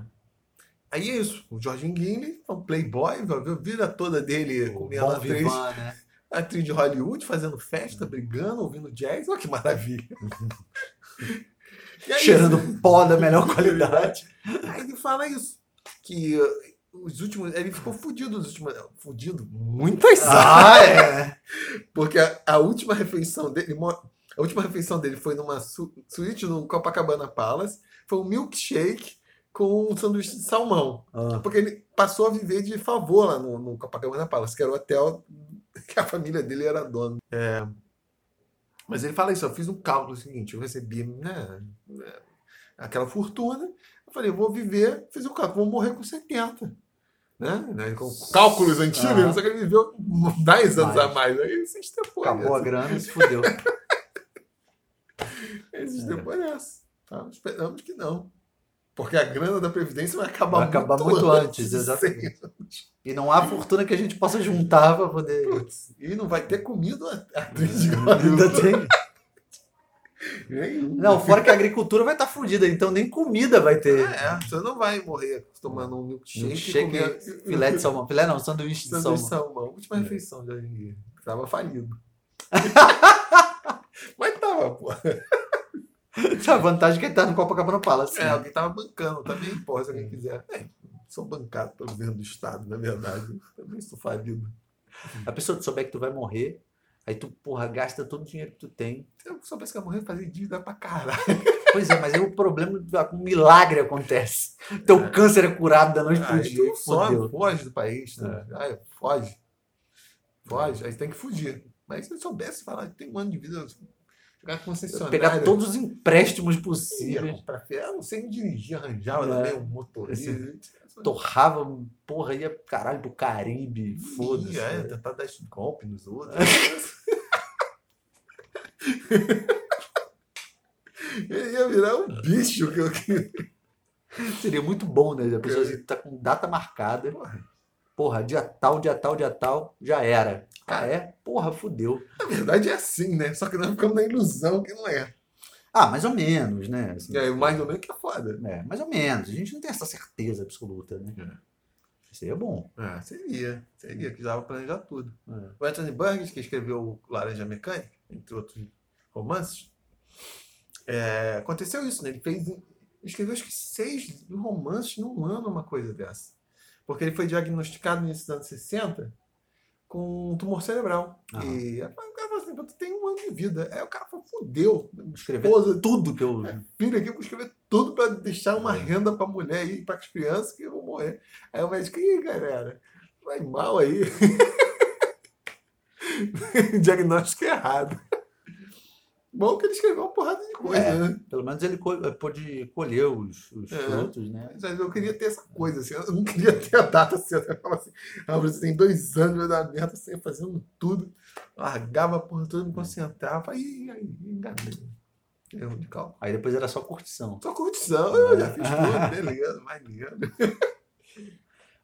S2: Aí é isso, o Jorginho Guilherme, um playboy, a vida toda dele comendo
S1: Bom
S2: atriz,
S1: Vivan, né?
S2: atriz de Hollywood, fazendo festa, brigando, ouvindo jazz, olha que maravilha. *laughs* É
S1: Cheirando
S2: isso.
S1: pó da melhor qualidade. *laughs*
S2: Aí ele fala isso, que uh, os últimos, ele ficou fudido nos últimos, fudido, muitas
S1: Ah, é. *laughs*
S2: Porque a, a última refeição dele, a última refeição dele foi numa su, suíte no Copacabana Palace, foi um milkshake com um sanduíche de salmão.
S1: Ah,
S2: Porque ele passou a viver de favor lá no, no Copacabana Palace, que era o hotel que a família dele era dono. É, mas ele fala isso, eu fiz um cálculo seguinte, eu recebi né, aquela fortuna, eu falei, eu vou viver, fiz o cálculo, vou morrer com 70. Né? né, Com cálculos antigos,
S1: Aham.
S2: só que ele viveu 10 anos a mais. Aí se estepou.
S1: acabou a
S2: nessa.
S1: grana e se fudeu. *laughs*
S2: Ele se estepou nessa. Tá? Esperamos que não. Porque a grana da Previdência vai acabar,
S1: Vai acabar muito antes, *laughs* exatamente. E não há fortuna que a gente possa juntar pra poder.
S2: Putz, e não vai ter comido a atriz de
S1: Ainda tem. Não, fora que a agricultura vai estar fudida, então nem comida vai ter.
S2: É, você não vai morrer tomando um milkshake,
S1: Milkshake,
S2: comer
S1: filé de salmão. Filé não, sanduíche de
S2: sanduíche de
S1: salmão.
S2: salmão. Última refeição de hoje em dia. Tava falido. *laughs* Mas tava, pô. *laughs*
S1: A vantagem é que ele tá no Copacabana Palace.
S2: É, alguém tava bancando também, porra, se alguém quiser. É, sou bancado pelo governo do Estado, na verdade. Também sou falido.
S1: A pessoa que souber que tu vai morrer, aí tu, porra, gasta todo o dinheiro que tu tem.
S2: Se eu soubesse que ia morrer, fazer dívida pra caralho.
S1: Pois é, mas aí o problema, um milagre acontece. Teu câncer é curado da noite pro dia. Fudeu.
S2: foge do país. Né? Aí, foge. Foge, aí tem que fugir. Mas se eu soubesse falar tem um ano de vida, eu concessionária.
S1: Pegar todos os empréstimos possíveis.
S2: comprar ferro, não sei dirigir, arranjava
S1: É.
S2: também um motorista.
S1: Torrava, porra, ia caralho pro Caribe. Foda-se.
S2: Ia, é, tentar dar esse golpe nos outros. Ele ia virar um bicho que eu
S1: Seria muito bom, né? A pessoa assim, tá com data marcada. Porra, dia tal, dia tal, dia tal, já era. Ah, é? Porra, fudeu.
S2: Na verdade é assim, né? Só que nós ficamos na ilusão que não é.
S1: Ah, mais ou menos, né? Assim,
S2: aí, mais ou menos que é foda.
S1: é, mais ou menos. A gente não tem essa certeza absoluta, né? Seria bom.
S2: Ah, seria. Seria, que dava planejar tudo.
S1: É.
S2: O Anthony Burgess, que escreveu Laranja Mecânica, entre outros romances, é, aconteceu isso, né? Ele fez, ele escreveu acho que seis romances num ano, uma coisa dessa. Porque ele foi diagnosticado no início dos anos 60 com um tumor cerebral.
S1: Aham.
S2: E o cara falou assim, "Pô, tu tem um ano de vida. Aí o cara falou, fudeu.
S1: Escrever
S2: Esposa,
S1: tudo que eu.
S2: filho aqui, eu vou escrever tudo para deixar uma renda para mulher e para as crianças que vão morrer. Aí o médico, ih, galera, vai mal aí. *laughs* Diagnóstico errado. Bom que ele escreveu uma porrada de coisa,
S1: É.
S2: né?
S1: Pelo menos ele co- pôde colher os, os
S2: É.
S1: frutos, né?
S2: Mas eu queria ter essa coisa, assim, eu não queria ter a data certa. Eu falava assim, ah, você tem dois anos, vai dar merda, ia fazendo tudo, largava a porra toda, me concentrava, aí, aí, enganei. Erro de.
S1: Aí depois era só curtição.
S2: Só curtição, eu já fiz tudo, *laughs* beleza, maneiro.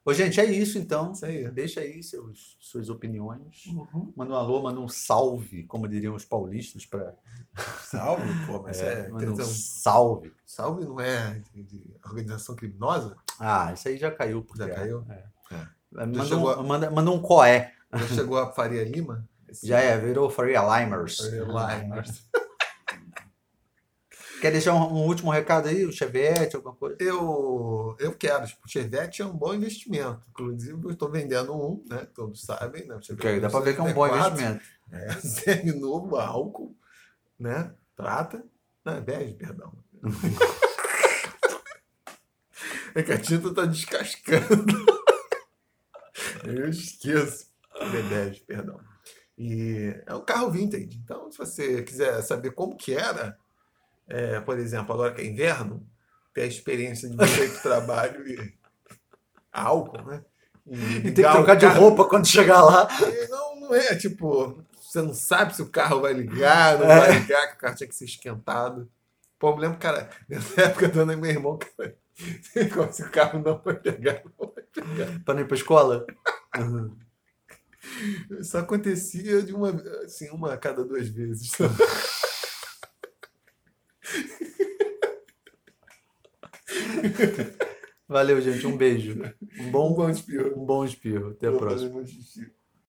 S1: Ô, gente, é isso então.
S2: Isso aí.
S1: Deixa aí seus, suas opiniões.
S2: Uhum.
S1: Manda um alô, manda um salve, como diriam os paulistas, para.
S2: Salve, pô, mas *laughs* é.
S1: manda um
S2: então,
S1: salve.
S2: salve não é organização criminosa?
S1: Ah, isso aí já caiu.
S2: Já
S1: terra.
S2: caiu?
S1: É.
S2: É.
S1: Manda,
S2: chegou
S1: um, manda, manda um coé.
S2: Já chegou a Faria Lima? Esse- *laughs*
S1: Já é, virou Faria Limers.
S2: Faria *laughs* Lima.
S1: Quer deixar um, um último recado aí? O Chevette, alguma coisa?
S2: Eu, eu quero. Tipo, o Chevette é um bom investimento. Inclusive, eu estou vendendo um, né? Todos sabem, né? O Chevette
S1: Ok, dá pra ver que é um bom
S2: 64,
S1: investimento.
S2: É, *laughs* semi-novo, álcool, né? Prata. Não, é bege, perdão. *laughs* É que a tinta tá descascando. *laughs* Eu esqueço. É bege, perdão. E é um carro vintage. Então, se você quiser saber como que era, é, por exemplo, agora que é inverno, ter a experiência de você ir pro trabalho e álcool, né?
S1: E tem que
S2: ligar o
S1: trocar de roupa quando chegar lá.
S2: E Não, não é tipo, você não sabe se o carro vai ligar, não
S1: É.
S2: vai ligar, que o carro tinha que ser esquentado. Pô, eu lembro, cara, nessa época dando meu irmão, cara, *laughs* se o carro não vai pegar, não vai pegar.
S1: Pra não ir pra escola.
S2: Isso acontecia de uma, assim, uma a cada duas vezes. *laughs*
S1: Valeu, gente. Um beijo. Um
S2: Um
S1: bom,
S2: bom espirro.
S1: um bom espirro. Até a próxima.